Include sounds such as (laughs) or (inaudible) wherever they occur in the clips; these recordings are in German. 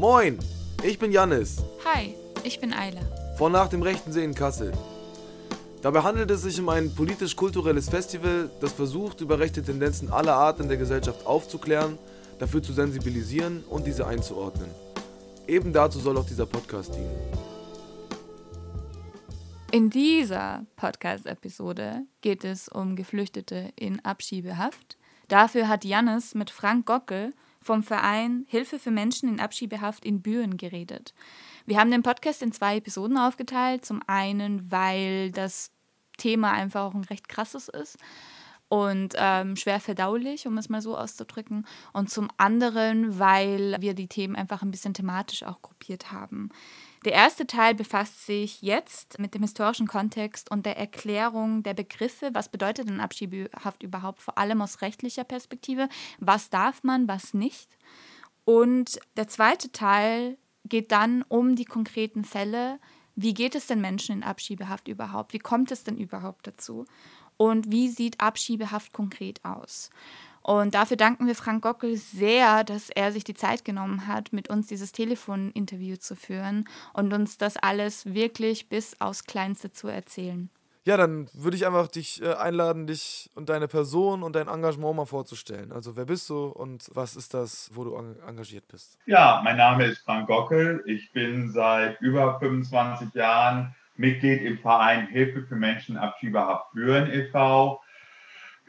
Moin, ich bin Jannis. Hi, ich bin Eila. Von nach dem rechten See in Kassel. Dabei handelt es sich um ein politisch-kulturelles Festival, das versucht, über rechte Tendenzen aller Art in der Gesellschaft aufzuklären, dafür zu sensibilisieren und diese einzuordnen. Eben dazu soll auch dieser Podcast dienen. In dieser Podcast-Episode geht es um Geflüchtete in Abschiebehaft. Dafür hat Jannis mit Frank Gockel vom Verein Hilfe für Menschen in Abschiebehaft in Büren geredet. Wir haben den Podcast in zwei Episoden aufgeteilt. Zum einen, weil das Thema einfach auch ein recht krasses ist und ähm, schwer verdaulich, um es mal so auszudrücken. Und zum anderen, weil wir die Themen einfach ein bisschen thematisch auch gruppiert haben. Der erste Teil befasst sich jetzt mit dem historischen Kontext und der Erklärung der Begriffe. Was bedeutet denn Abschiebehaft überhaupt, vor allem aus rechtlicher Perspektive? Was darf man, was nicht? Und der zweite Teil geht dann um die konkreten Fälle. Wie geht es den Menschen in Abschiebehaft überhaupt? Wie kommt es denn überhaupt dazu? Und wie sieht Abschiebehaft konkret aus? Und dafür danken wir Frank Gockel sehr, dass er sich die Zeit genommen hat, mit uns dieses Telefoninterview zu führen und uns das alles wirklich bis aufs Kleinste zu erzählen. Ja, dann würde ich einfach dich äh, einladen, dich und deine Person und dein Engagement mal vorzustellen. Also wer bist du und was ist das, wo du engagiert bist? Ja, mein Name ist Frank Gockel. Ich bin seit über 25 Jahren Mitglied im Verein Hilfe für Menschen Abschiebehaft Büren e.V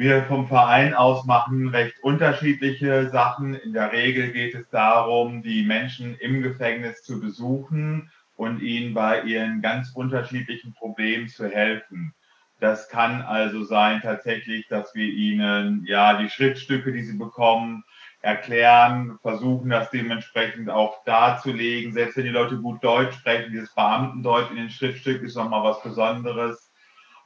wir vom Verein aus machen recht unterschiedliche Sachen. In der Regel geht es darum, die Menschen im Gefängnis zu besuchen und ihnen bei ihren ganz unterschiedlichen Problemen zu helfen. Das kann also sein tatsächlich, dass wir ihnen ja die Schriftstücke, die sie bekommen, erklären, versuchen das dementsprechend auch darzulegen. Selbst wenn die Leute gut Deutsch sprechen, dieses Beamtendeutsch in den Schriftstücken ist nochmal was Besonderes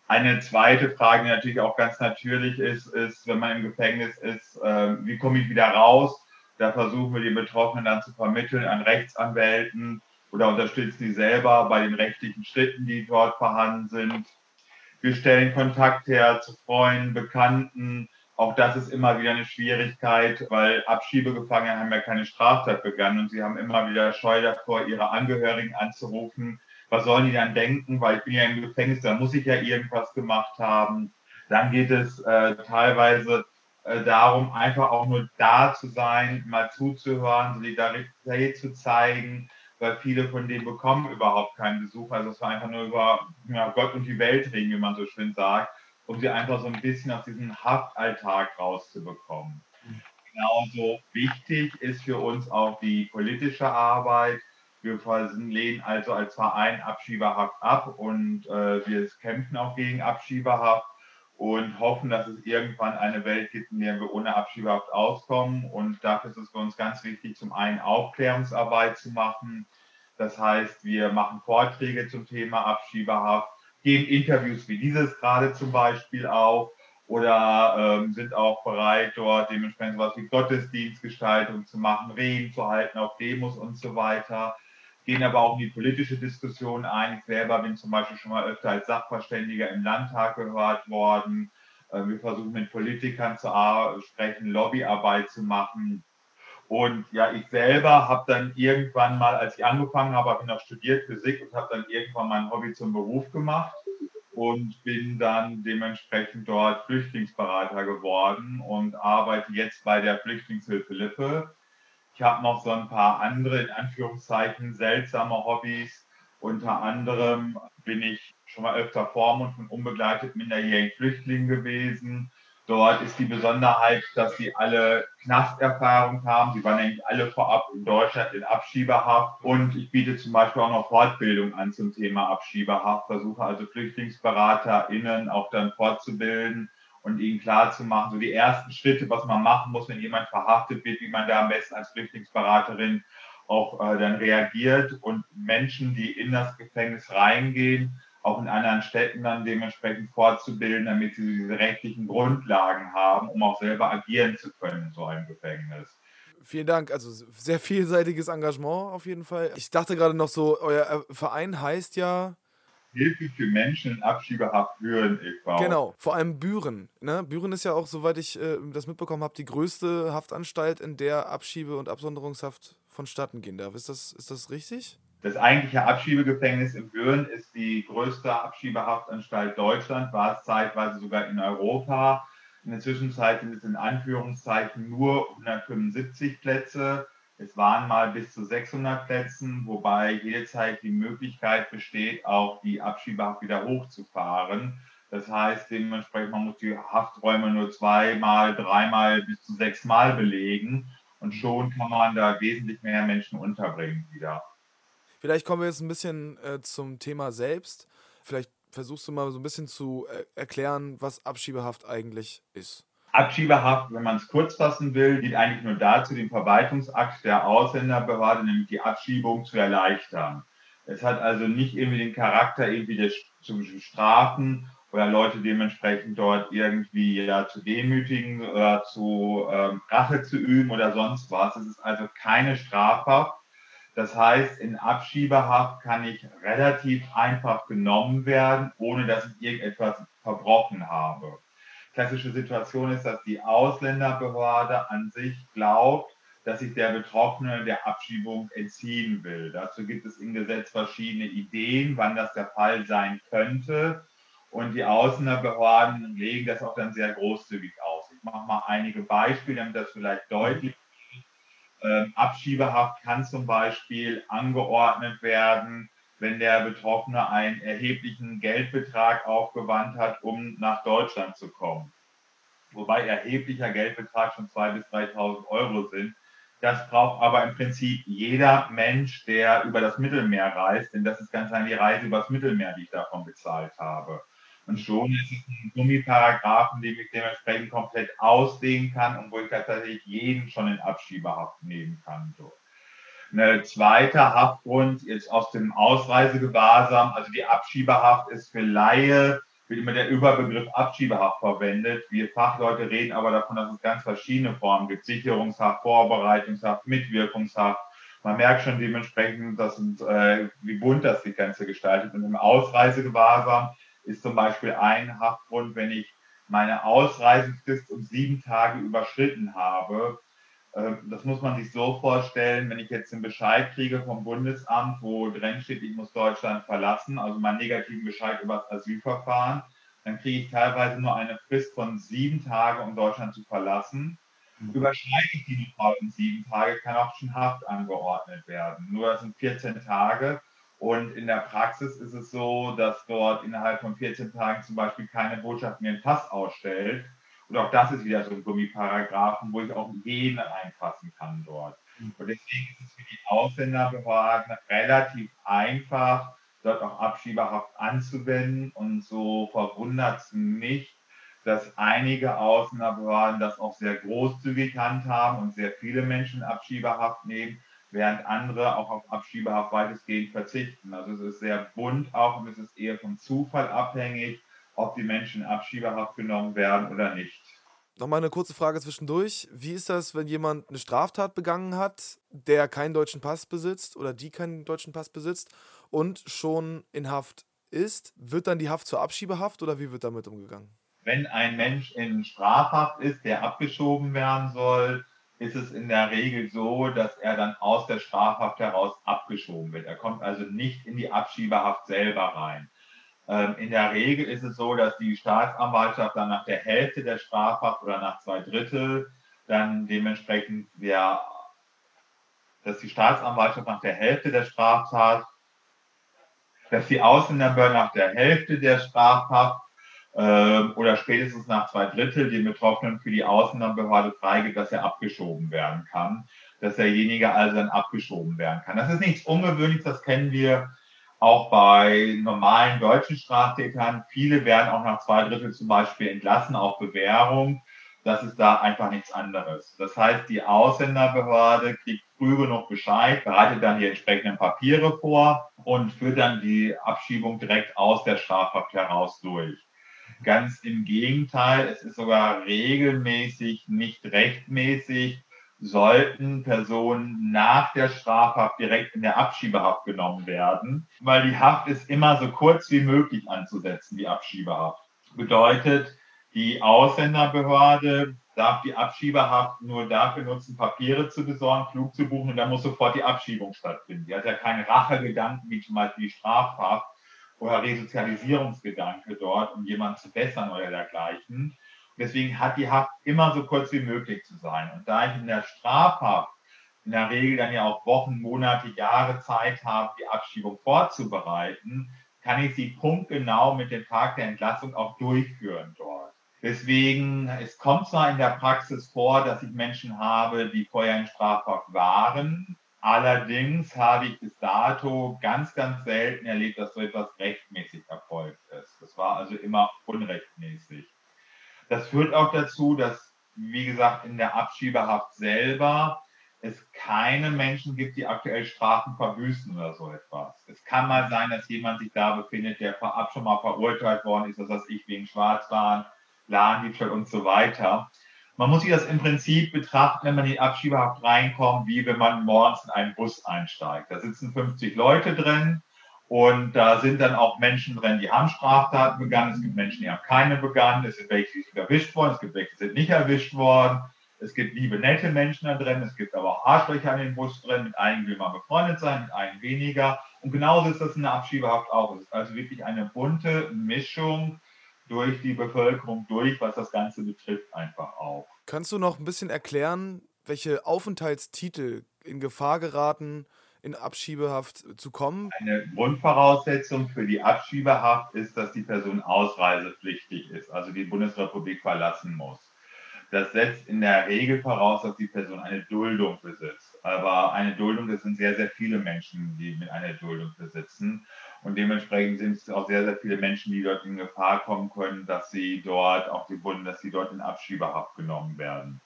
eine zweite Frage, die natürlich auch ganz natürlich ist, ist, wenn man im Gefängnis ist, äh, wie komme ich wieder raus? Da versuchen wir die Betroffenen dann zu vermitteln an Rechtsanwälten oder unterstützen die selber bei den rechtlichen Schritten, die dort vorhanden sind. Wir stellen Kontakt her zu Freunden, Bekannten. Auch das ist immer wieder eine Schwierigkeit, weil Abschiebegefangene haben ja keine Straftat begangen und sie haben immer wieder Scheu davor, ihre Angehörigen anzurufen was sollen die dann denken, weil ich bin ja im Gefängnis, da muss ich ja irgendwas gemacht haben. Dann geht es äh, teilweise äh, darum, einfach auch nur da zu sein, mal zuzuhören, Solidarität zu zeigen, weil viele von denen bekommen überhaupt keinen Besuch. Also es war einfach nur über ja, Gott und die Welt reden, wie man so schön sagt, um sie einfach so ein bisschen aus diesem Haftalltag rauszubekommen. Mhm. Genauso wichtig ist für uns auch die politische Arbeit wir lehnen also als Verein Abschiebehaft ab und äh, wir kämpfen auch gegen Abschiebehaft und hoffen, dass es irgendwann eine Welt gibt, in der wir ohne Abschiebehaft auskommen. Und dafür ist es für uns ganz wichtig, zum einen Aufklärungsarbeit zu machen. Das heißt, wir machen Vorträge zum Thema Abschiebehaft, geben Interviews wie dieses gerade zum Beispiel auch oder ähm, sind auch bereit, dort dementsprechend was wie Gottesdienstgestaltung zu machen, Reden zu halten auf Demos und so weiter gehen aber auch in die politische Diskussion ein. Ich selber bin zum Beispiel schon mal öfter als Sachverständiger im Landtag gehört worden. Äh, wir versuchen mit Politikern zu sprechen, Lobbyarbeit zu machen. Und ja, ich selber habe dann irgendwann mal, als ich angefangen habe, habe ich noch studiert Physik und habe dann irgendwann mein Hobby zum Beruf gemacht und bin dann dementsprechend dort Flüchtlingsberater geworden und arbeite jetzt bei der Flüchtlingshilfe Lippe ich habe noch so ein paar andere, in Anführungszeichen, seltsame Hobbys. Unter anderem bin ich schon mal öfter Vormund von unbegleiteten minderjährigen Flüchtlingen gewesen. Dort ist die Besonderheit, dass sie alle Knasterfahrung haben. Sie waren eigentlich alle vorab in Deutschland in Abschiebehaft. Und ich biete zum Beispiel auch noch Fortbildung an zum Thema Abschiebehaft, versuche also FlüchtlingsberaterInnen auch dann fortzubilden, und ihnen klar zu machen, so die ersten Schritte, was man machen muss, wenn jemand verhaftet wird, wie man da am besten als Flüchtlingsberaterin auch äh, dann reagiert und Menschen, die in das Gefängnis reingehen, auch in anderen Städten dann dementsprechend fortzubilden, damit sie diese rechtlichen Grundlagen haben, um auch selber agieren zu können in so einem Gefängnis. Vielen Dank. Also sehr vielseitiges Engagement auf jeden Fall. Ich dachte gerade noch so, euer Verein heißt ja Hilfe für Menschen in Abschiebehaft Büren e.V. Genau, vor allem Büren. Ne? Büren ist ja auch, soweit ich äh, das mitbekommen habe, die größte Haftanstalt, in der Abschiebe- und Absonderungshaft vonstatten gehen darf. Ist das, ist das richtig? Das eigentliche Abschiebegefängnis in Büren ist die größte Abschiebehaftanstalt Deutschland, war es zeitweise sogar in Europa. In der Zwischenzeit sind es in Anführungszeichen nur 175 Plätze. Es waren mal bis zu 600 Plätzen, wobei jederzeit die Möglichkeit besteht, auch die Abschiebehaft wieder hochzufahren. Das heißt, dementsprechend, man muss die Hafträume nur zweimal, dreimal bis zu sechsmal belegen und schon kann man da wesentlich mehr Menschen unterbringen wieder. Vielleicht kommen wir jetzt ein bisschen äh, zum Thema selbst. Vielleicht versuchst du mal so ein bisschen zu äh, erklären, was Abschiebehaft eigentlich ist. Abschiebehaft, wenn man es kurz fassen will, dient eigentlich nur dazu, den Verwaltungsakt der Ausländerbehörde, nämlich die Abschiebung, zu erleichtern. Es hat also nicht irgendwie den Charakter, irgendwie des, zu strafen oder Leute dementsprechend dort irgendwie ja, zu demütigen oder zu ähm, Rache zu üben oder sonst was. Es ist also keine Strafhaft. Das heißt, in Abschiebehaft kann ich relativ einfach genommen werden, ohne dass ich irgendetwas verbrochen habe klassische Situation ist, dass die Ausländerbehörde an sich glaubt, dass sich der Betroffene der Abschiebung entziehen will. Dazu gibt es im Gesetz verschiedene Ideen, wann das der Fall sein könnte. Und die Ausländerbehörden legen das auch dann sehr großzügig aus. Ich mache mal einige Beispiele, damit das vielleicht deutlich wird. Ähm, Abschiebehaft kann zum Beispiel angeordnet werden, wenn der Betroffene einen erheblichen Geldbetrag aufgewandt hat, um nach Deutschland zu kommen. Wobei erheblicher Geldbetrag schon 2.000 bis 3.000 Euro sind. Das braucht aber im Prinzip jeder Mensch, der über das Mittelmeer reist, denn das ist ganz allein die Reise übers Mittelmeer, die ich davon bezahlt habe. Und schon ist es ein Gummiparagraphen, den ich dementsprechend komplett ausdehnen kann und wo ich tatsächlich jeden schon in Abschiebehaft nehmen kann. So. Ein zweiter Haftgrund ist aus dem Ausreisegewahrsam, also die Abschiebehaft ist für Laie, wird immer der Überbegriff Abschiebehaft verwendet. Wir Fachleute reden aber davon, dass es ganz verschiedene Formen gibt. Sicherungshaft, Vorbereitungshaft, Mitwirkungshaft. Man merkt schon dementsprechend, dass, äh, wie bunt das die Ganze gestaltet. Und im Ausreisegewahrsam ist zum Beispiel ein Haftgrund, wenn ich meine Ausreisefrist um sieben Tage überschritten habe, das muss man sich so vorstellen, wenn ich jetzt einen Bescheid kriege vom Bundesamt, wo drin steht, ich muss Deutschland verlassen, also meinen negativen Bescheid über das Asylverfahren, dann kriege ich teilweise nur eine Frist von sieben Tagen, um Deutschland zu verlassen. Mhm. Überschreite ich die noch in sieben Tage, kann auch schon Haft angeordnet werden. Nur das sind 14 Tage. Und in der Praxis ist es so, dass dort innerhalb von 14 Tagen zum Beispiel keine Botschaft mehr einen Pass ausstellt und auch das ist wieder so ein Gummiparagraphen, wo ich auch jeden reinfassen kann dort. Mhm. Und deswegen ist es für die Ausländerbehörden relativ einfach, dort auch Abschiebehaft anzuwenden. Und so verwundert es mich, dass einige Ausländerbehörden das auch sehr großzügig handhaben und sehr viele Menschen Abschiebehaft nehmen, während andere auch auf Abschiebehaft weitestgehend verzichten. Also es ist sehr bunt auch und es ist eher vom Zufall abhängig, ob die Menschen in Abschiebehaft genommen werden oder nicht. Nochmal eine kurze Frage zwischendurch. Wie ist das, wenn jemand eine Straftat begangen hat, der keinen deutschen Pass besitzt oder die keinen deutschen Pass besitzt und schon in Haft ist? Wird dann die Haft zur Abschiebehaft oder wie wird damit umgegangen? Wenn ein Mensch in Strafhaft ist, der abgeschoben werden soll, ist es in der Regel so, dass er dann aus der Strafhaft heraus abgeschoben wird. Er kommt also nicht in die Abschiebehaft selber rein. Ähm, in der Regel ist es so, dass die Staatsanwaltschaft dann nach der Hälfte der Strafhaft oder nach zwei Drittel dann dementsprechend der, dass die Staatsanwaltschaft nach der Hälfte der Straftat, dass die Ausländerbehörde nach der Hälfte der Strafhaft äh, oder spätestens nach zwei Drittel den Betroffenen für die Ausländerbehörde freigibt, dass er abgeschoben werden kann, dass derjenige also dann abgeschoben werden kann. Das ist nichts Ungewöhnliches, das kennen wir auch bei normalen deutschen Straftätern. Viele werden auch nach zwei Drittel zum Beispiel entlassen auf Bewährung. Das ist da einfach nichts anderes. Das heißt, die Ausländerbehörde kriegt früh genug Bescheid, bereitet dann die entsprechenden Papiere vor und führt dann die Abschiebung direkt aus der Strafhaft heraus durch. Ganz im Gegenteil, es ist sogar regelmäßig nicht rechtmäßig, sollten Personen nach der Strafhaft direkt in der Abschiebehaft genommen werden, weil die Haft ist immer so kurz wie möglich anzusetzen, die Abschiebehaft. Bedeutet, die Ausländerbehörde darf die Abschiebehaft nur dafür nutzen, Papiere zu besorgen, Flug zu buchen und dann muss sofort die Abschiebung stattfinden. Die hat ja keine Rachegedanken wie zum Beispiel die Strafhaft oder Resozialisierungsgedanke dort, um jemanden zu bessern oder dergleichen. Deswegen hat die Haft immer so kurz wie möglich zu sein. Und da ich in der Strafhaft in der Regel dann ja auch Wochen, Monate, Jahre Zeit habe, die Abschiebung vorzubereiten, kann ich sie punktgenau mit dem Tag der Entlassung auch durchführen dort. Deswegen, es kommt zwar in der Praxis vor, dass ich Menschen habe, die vorher in Strafhaft waren. Allerdings habe ich bis dato ganz, ganz selten erlebt, dass so etwas rechtmäßig erfolgt ist. Das war also immer unrechtmäßig. Das führt auch dazu, dass, wie gesagt, in der Abschiebehaft selber es keine Menschen gibt, die aktuell Strafen verbüßen oder so etwas. Es kann mal sein, dass jemand sich da befindet, der vorab schon mal verurteilt worden ist, das heißt ich wegen Schwarzfahren, Ladendiebstahl und so weiter. Man muss sich das im Prinzip betrachten, wenn man in die Abschiebehaft reinkommt, wie wenn man morgens in einen Bus einsteigt. Da sitzen 50 Leute drin und da sind dann auch Menschen drin, die haben Straftaten begangen. Es gibt Menschen, die haben keine begangen. Es sind welche, die sind erwischt worden. Es gibt welche, die sind nicht erwischt worden. Es gibt liebe, nette Menschen da drin. Es gibt aber auch Arschlöcher in dem Bus drin. Mit einigen will man befreundet sein, mit einigen weniger. Und genauso ist das in der Abschiebehaft auch. Es ist also wirklich eine bunte Mischung durch die Bevölkerung durch, was das Ganze betrifft, einfach auch. Kannst du noch ein bisschen erklären, welche Aufenthaltstitel in Gefahr geraten, in Abschiebehaft zu kommen? Eine Grundvoraussetzung für die Abschiebehaft ist, dass die Person ausreisepflichtig ist, also die Bundesrepublik verlassen muss. Das setzt in der Regel voraus, dass die Person eine Duldung besitzt. Aber eine Duldung, das sind sehr, sehr viele Menschen, die mit einer Duldung besitzen. Und dementsprechend sind es auch sehr, sehr viele Menschen, die dort in Gefahr kommen können, dass sie dort auch die Bund, dass sie dort in Abschiebehaft genommen werden.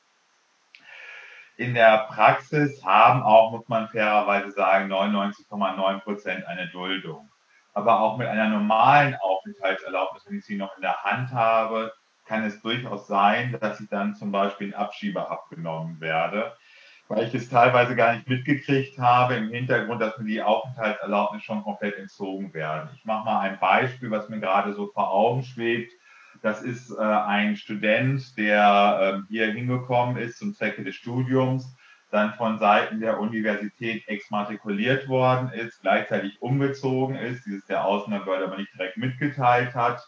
In der Praxis haben auch, muss man fairerweise sagen, 99,9 Prozent eine Duldung. Aber auch mit einer normalen Aufenthaltserlaubnis, wenn ich sie noch in der Hand habe, kann es durchaus sein, dass ich dann zum Beispiel in Abschiebehaft genommen werde weil ich es teilweise gar nicht mitgekriegt habe im Hintergrund, dass mir die Aufenthaltserlaubnis schon komplett entzogen werden. Ich mache mal ein Beispiel, was mir gerade so vor Augen schwebt. Das ist äh, ein Student, der äh, hier hingekommen ist zum Zwecke des Studiums, dann von Seiten der Universität exmatrikuliert worden ist, gleichzeitig umgezogen ist, dieses der Außenbehörde aber nicht direkt mitgeteilt hat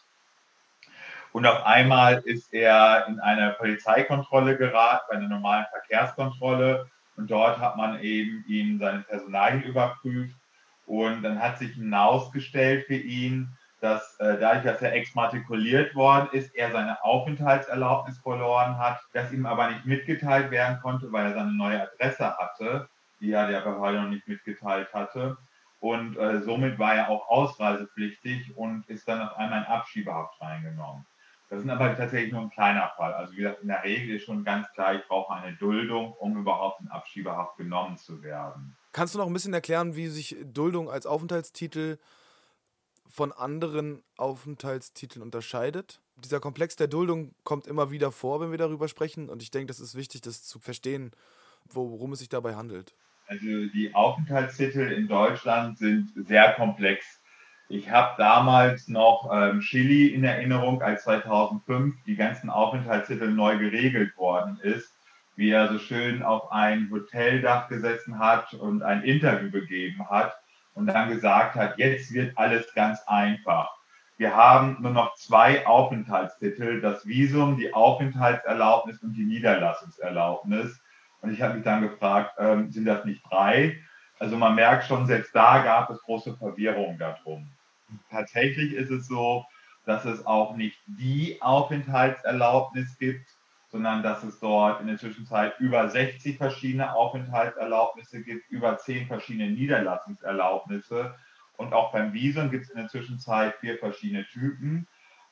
und auf einmal ist er in eine Polizeikontrolle geraten, bei einer normalen Verkehrskontrolle. Und dort hat man eben ihn seine Personalien überprüft. Und dann hat sich hinausgestellt für ihn, dass äh, dadurch, dass er exmatrikuliert worden ist, er seine Aufenthaltserlaubnis verloren hat, das ihm aber nicht mitgeteilt werden konnte, weil er seine neue Adresse hatte, die er der Behörde noch nicht mitgeteilt hatte. Und äh, somit war er auch ausreisepflichtig und ist dann auf einmal in Abschiebehaft reingenommen. Das ist aber tatsächlich nur ein kleiner Fall. Also wie gesagt, in der Regel ist schon ganz klar, ich brauche eine Duldung, um überhaupt in Abschiebehaft genommen zu werden. Kannst du noch ein bisschen erklären, wie sich Duldung als Aufenthaltstitel von anderen Aufenthaltstiteln unterscheidet? Dieser Komplex der Duldung kommt immer wieder vor, wenn wir darüber sprechen. Und ich denke, das ist wichtig, das zu verstehen, worum es sich dabei handelt. Also die Aufenthaltstitel in Deutschland sind sehr komplex. Ich habe damals noch ähm, Chili in Erinnerung, als 2005 die ganzen Aufenthaltstitel neu geregelt worden ist, wie er so schön auf ein Hoteldach gesessen hat und ein Interview gegeben hat und dann gesagt hat, jetzt wird alles ganz einfach. Wir haben nur noch zwei Aufenthaltstitel, das Visum, die Aufenthaltserlaubnis und die Niederlassungserlaubnis. Und ich habe mich dann gefragt, ähm, sind das nicht drei? Also man merkt schon, selbst da gab es große Verwirrung darum tatsächlich ist es so, dass es auch nicht die Aufenthaltserlaubnis gibt, sondern dass es dort in der Zwischenzeit über 60 verschiedene Aufenthaltserlaubnisse gibt, über 10 verschiedene Niederlassungserlaubnisse. Und auch beim Visum gibt es in der Zwischenzeit vier verschiedene Typen.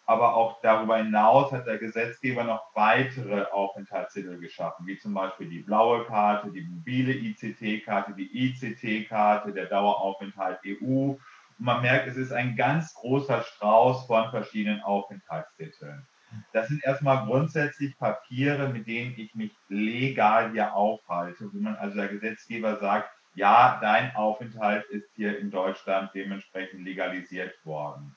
Aber auch darüber hinaus hat der Gesetzgeber noch weitere Aufenthaltstitel geschaffen, wie zum Beispiel die blaue Karte, die mobile ICT-Karte, die ICT-Karte, der Daueraufenthalt EU und man merkt, es ist ein ganz großer Strauß von verschiedenen Aufenthaltstiteln. Das sind erstmal grundsätzlich Papiere, mit denen ich mich legal hier aufhalte, wo man also der Gesetzgeber sagt, ja, dein Aufenthalt ist hier in Deutschland dementsprechend legalisiert worden.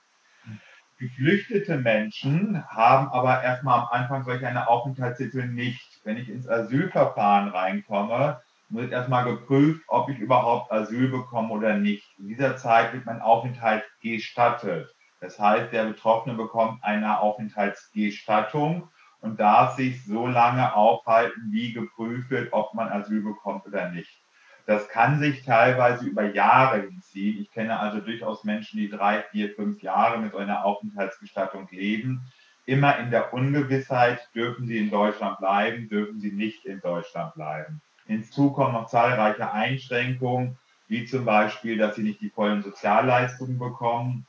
Geflüchtete Menschen haben aber erstmal am Anfang solch eine Aufenthaltstitel nicht. Wenn ich ins Asylverfahren reinkomme, wird erstmal geprüft, ob ich überhaupt Asyl bekomme oder nicht. In dieser Zeit wird mein Aufenthalt gestattet. Das heißt, der Betroffene bekommt eine Aufenthaltsgestattung und darf sich so lange aufhalten, wie geprüft wird, ob man Asyl bekommt oder nicht. Das kann sich teilweise über Jahre hinziehen. Ich kenne also durchaus Menschen, die drei, vier, fünf Jahre mit so einer Aufenthaltsgestattung leben. Immer in der Ungewissheit, dürfen sie in Deutschland bleiben, dürfen sie nicht in Deutschland bleiben. Hinzu kommen noch zahlreiche Einschränkungen, wie zum Beispiel, dass sie nicht die vollen Sozialleistungen bekommen,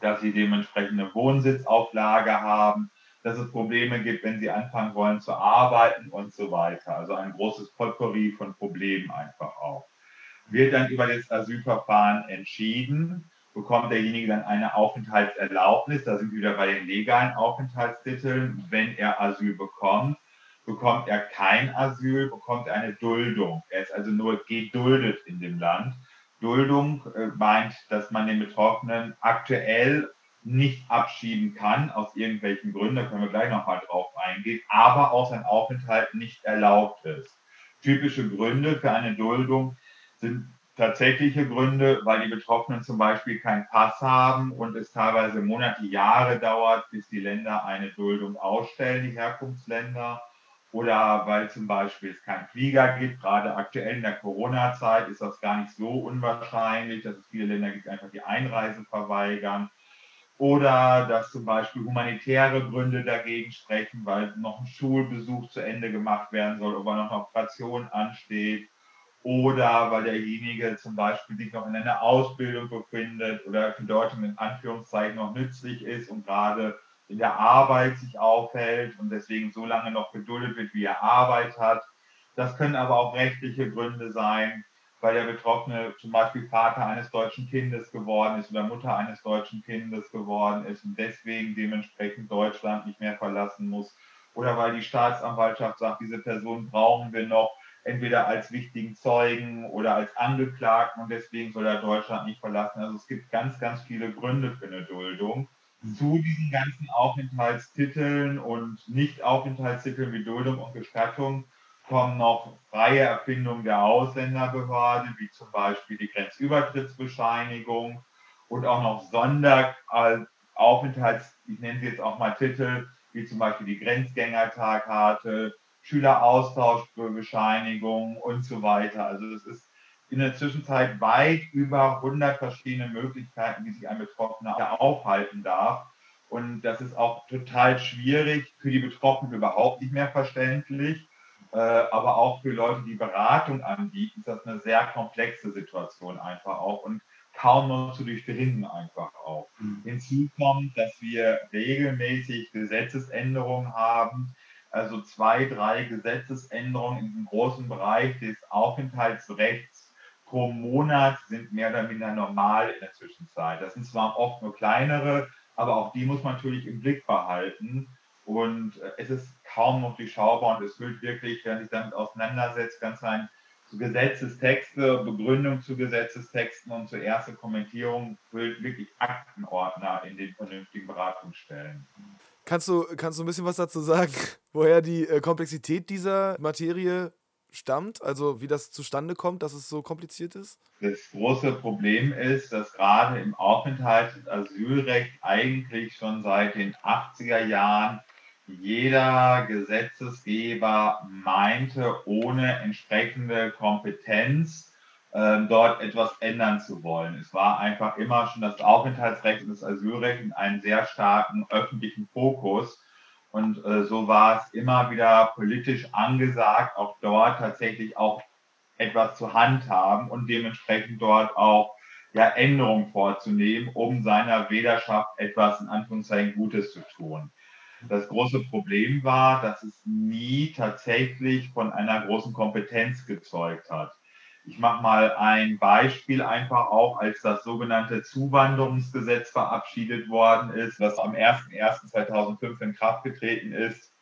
dass sie dementsprechende Wohnsitzauflage haben, dass es Probleme gibt, wenn sie anfangen wollen zu arbeiten und so weiter. Also ein großes Potpourri von Problemen einfach auch. Wird dann über das Asylverfahren entschieden, bekommt derjenige dann eine Aufenthaltserlaubnis, da sind wir wieder bei den legalen Aufenthaltstiteln, wenn er Asyl bekommt bekommt er kein Asyl, bekommt er eine Duldung. Er ist also nur geduldet in dem Land. Duldung äh, meint, dass man den Betroffenen aktuell nicht abschieben kann, aus irgendwelchen Gründen, da können wir gleich nochmal drauf eingehen, aber auch sein Aufenthalt nicht erlaubt ist. Typische Gründe für eine Duldung sind tatsächliche Gründe, weil die Betroffenen zum Beispiel keinen Pass haben und es teilweise Monate, Jahre dauert, bis die Länder eine Duldung ausstellen, die Herkunftsländer oder weil zum Beispiel es keinen Flieger gibt. Gerade aktuell in der Corona-Zeit ist das gar nicht so unwahrscheinlich, dass es viele Länder gibt, einfach die Einreise verweigern. Oder dass zum Beispiel humanitäre Gründe dagegen sprechen, weil noch ein Schulbesuch zu Ende gemacht werden soll, oder noch eine Operation ansteht. Oder weil derjenige zum Beispiel sich noch in einer Ausbildung befindet oder für Deutschland in Anführungszeichen noch nützlich ist und gerade in der Arbeit sich aufhält und deswegen so lange noch geduldet wird, wie er Arbeit hat. Das können aber auch rechtliche Gründe sein, weil der Betroffene zum Beispiel Vater eines deutschen Kindes geworden ist oder Mutter eines deutschen Kindes geworden ist und deswegen dementsprechend Deutschland nicht mehr verlassen muss. Oder weil die Staatsanwaltschaft sagt, diese Person brauchen wir noch entweder als wichtigen Zeugen oder als Angeklagten und deswegen soll er Deutschland nicht verlassen. Also es gibt ganz, ganz viele Gründe für eine Duldung zu diesen ganzen Aufenthaltstiteln und Nicht-Aufenthaltstiteln wie Duldung und Gestattung kommen noch freie Erfindungen der Ausländerbehörde, wie zum Beispiel die Grenzübertrittsbescheinigung und auch noch Sonderaufenthalts, ich nenne sie jetzt auch mal Titel, wie zum Beispiel die Grenzgängertagkarte, Schüleraustauschbescheinigung und so weiter. Also es ist in der Zwischenzeit weit über 100 verschiedene Möglichkeiten, wie sich ein Betroffener aufhalten darf. Und das ist auch total schwierig, für die Betroffenen überhaupt nicht mehr verständlich, äh, aber auch für Leute, die Beratung anbieten, ist das eine sehr komplexe Situation einfach auch und kaum noch zu durchdringen einfach auch. Mhm. Hinzu kommt, dass wir regelmäßig Gesetzesänderungen haben, also zwei, drei Gesetzesänderungen in diesem großen Bereich des Aufenthaltsrechts pro Monat sind mehr oder minder normal in der Zwischenzeit. Das sind zwar oft nur kleinere, aber auch die muss man natürlich im Blick behalten. Und äh, es ist kaum noch durchschaubar und es füllt wirklich, wenn sich damit auseinandersetzt, ganz ein Gesetzestexte, Begründung zu Gesetzestexten und zur ersten Kommentierung füllt wirklich Aktenordner in den vernünftigen Beratungsstellen. Kannst du, kannst du ein bisschen was dazu sagen, (laughs) woher die äh, Komplexität dieser Materie stammt? Also wie das zustande kommt, dass es so kompliziert ist? Das große Problem ist, dass gerade im Aufenthalts- und Asylrecht eigentlich schon seit den 80er Jahren jeder Gesetzesgeber meinte, ohne entsprechende Kompetenz äh, dort etwas ändern zu wollen. Es war einfach immer schon das Aufenthaltsrecht und das Asylrecht in einem sehr starken öffentlichen Fokus. Und äh, so war es immer wieder politisch angesagt, auch dort tatsächlich auch etwas zu handhaben und dementsprechend dort auch ja, Änderungen vorzunehmen, um seiner Wählerschaft etwas in Anführungszeichen Gutes zu tun. Das große Problem war, dass es nie tatsächlich von einer großen Kompetenz gezeugt hat. Ich mache mal ein Beispiel einfach auch, als das sogenannte Zuwanderungsgesetz verabschiedet worden ist, was am 01.01.2005 in Kraft getreten ist,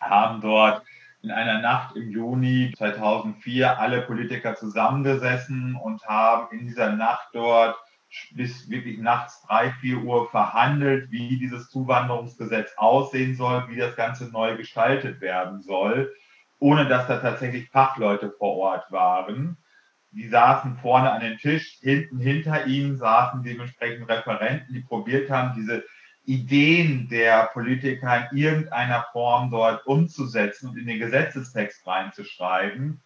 haben dort in einer Nacht im Juni 2004 alle Politiker zusammengesessen und haben in dieser Nacht dort bis wirklich nachts drei, vier Uhr verhandelt, wie dieses Zuwanderungsgesetz aussehen soll, wie das Ganze neu gestaltet werden soll, ohne dass da tatsächlich Fachleute vor Ort waren. Die saßen vorne an den Tisch, hinten hinter ihnen saßen dementsprechend Referenten, die probiert haben, diese Ideen der Politiker in irgendeiner Form dort umzusetzen und in den Gesetzestext reinzuschreiben.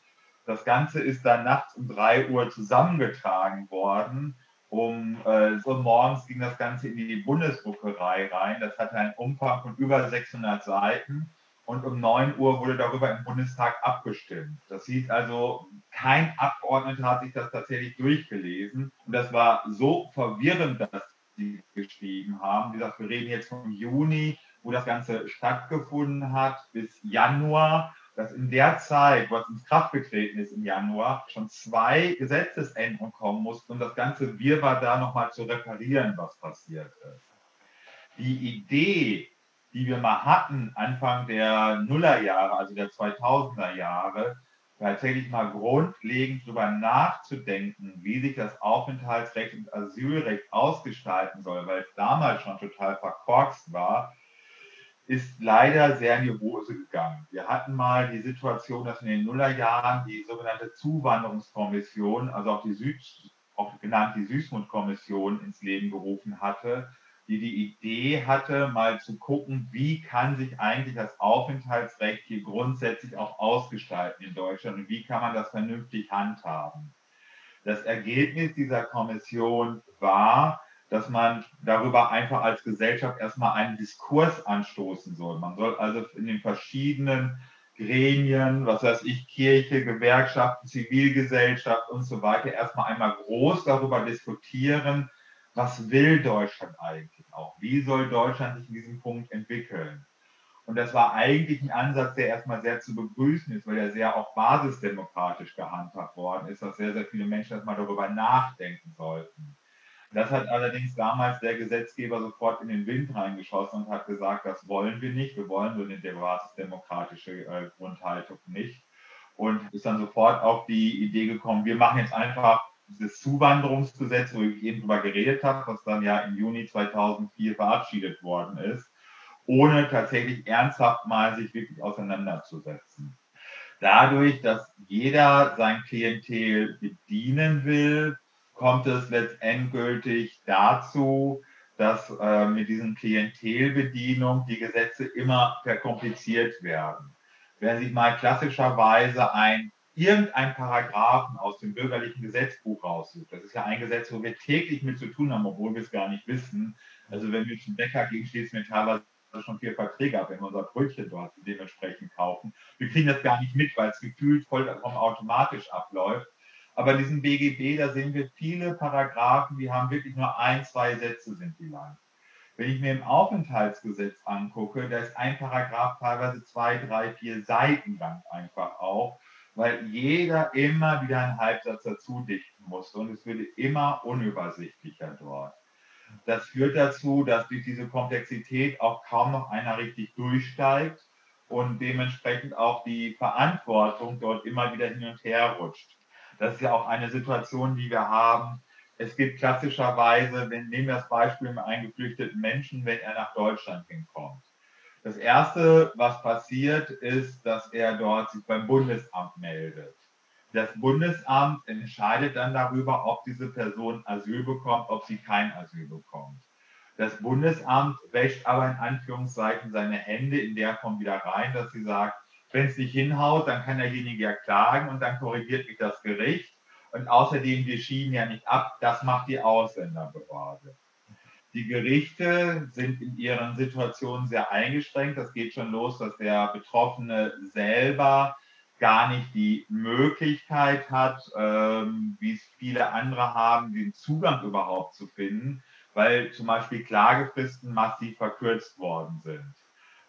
Das Ganze ist dann nachts um drei Uhr zusammengetragen worden. Um äh, so morgens ging das Ganze in die Bundesdruckerei rein. Das hatte einen Umfang von über 600 Seiten. Und um 9 Uhr wurde darüber im Bundestag abgestimmt. Das hieß also, kein Abgeordneter hat sich das tatsächlich durchgelesen. Und das war so verwirrend, dass sie geschrieben haben. Wie gesagt, wir reden jetzt vom Juni, wo das Ganze stattgefunden hat, bis Januar dass in der Zeit, wo es ins Kraft getreten ist im Januar, schon zwei Gesetzesänderungen kommen mussten, um das ganze Wirrwarr da nochmal zu reparieren, was passiert ist. Die Idee, die wir mal hatten, Anfang der Nullerjahre, also der 2000er Jahre, tatsächlich mal grundlegend darüber nachzudenken, wie sich das Aufenthaltsrecht und Asylrecht ausgestalten soll, weil es damals schon total verkorkst war, ist leider sehr in die Hose gegangen. Wir hatten mal die Situation, dass in den Nullerjahren die sogenannte Zuwanderungskommission, also auch die Süd, auch genannt die Süßmund-Kommission ins Leben gerufen hatte, die die Idee hatte, mal zu gucken, wie kann sich eigentlich das Aufenthaltsrecht hier grundsätzlich auch ausgestalten in Deutschland und wie kann man das vernünftig handhaben. Das Ergebnis dieser Kommission war, dass man darüber einfach als Gesellschaft erstmal einen Diskurs anstoßen soll. Man soll also in den verschiedenen Gremien, was weiß ich, Kirche, Gewerkschaften, Zivilgesellschaft und so weiter, erstmal einmal groß darüber diskutieren, was will Deutschland eigentlich auch? Wie soll Deutschland sich in diesem Punkt entwickeln? Und das war eigentlich ein Ansatz, der erstmal sehr zu begrüßen ist, weil er sehr auch basisdemokratisch gehandhabt worden ist, dass sehr, sehr viele Menschen erstmal darüber nachdenken sollten. Das hat allerdings damals der Gesetzgeber sofort in den Wind reingeschossen und hat gesagt, das wollen wir nicht. Wir wollen so eine demokratische äh, Grundhaltung nicht. Und ist dann sofort auf die Idee gekommen, wir machen jetzt einfach dieses Zuwanderungsgesetz, wo ich eben drüber geredet habe, was dann ja im Juni 2004 verabschiedet worden ist, ohne tatsächlich ernsthaft mal sich wirklich auseinanderzusetzen. Dadurch, dass jeder sein Klientel bedienen will, kommt es letztendgültig dazu, dass äh, mit diesen Klientelbedienung die Gesetze immer verkompliziert werden. Wer sich mal klassischerweise ein irgendein Paragraphen aus dem bürgerlichen Gesetzbuch raussucht, das ist ja ein Gesetz, wo wir täglich mit zu tun haben, obwohl wir es gar nicht wissen. Also wenn wir zum Bäcker gehen, steht es mir teilweise schon vier Verträge ab, wenn wir unser Brötchen dort dementsprechend kaufen. Wir kriegen das gar nicht mit, weil es gefühlt vollkommen automatisch abläuft. Aber in diesem BGB, da sehen wir viele Paragraphen, die haben wirklich nur ein, zwei Sätze sind die lang. Wenn ich mir im Aufenthaltsgesetz angucke, da ist ein Paragraph teilweise zwei, drei, vier Seiten lang einfach auch, weil jeder immer wieder einen Halbsatz dazu dichten musste und es würde immer unübersichtlicher dort. Das führt dazu, dass durch diese Komplexität auch kaum noch einer richtig durchsteigt und dementsprechend auch die Verantwortung dort immer wieder hin und her rutscht. Das ist ja auch eine Situation, die wir haben. Es gibt klassischerweise, wenn, nehmen wir das Beispiel mit einem geflüchteten Menschen, wenn er nach Deutschland hinkommt. Das Erste, was passiert, ist, dass er dort sich beim Bundesamt meldet. Das Bundesamt entscheidet dann darüber, ob diese Person Asyl bekommt, ob sie kein Asyl bekommt. Das Bundesamt wäscht aber in Anführungszeichen seine Hände in der Form wieder rein, dass sie sagt, wenn es nicht hinhaut, dann kann derjenige ja klagen und dann korrigiert mich das Gericht. Und außerdem, wir schieben ja nicht ab, das macht die Ausländerbehörde. Die Gerichte sind in ihren Situationen sehr eingeschränkt. Das geht schon los, dass der Betroffene selber gar nicht die Möglichkeit hat, ähm, wie es viele andere haben, den Zugang überhaupt zu finden, weil zum Beispiel Klagefristen massiv verkürzt worden sind.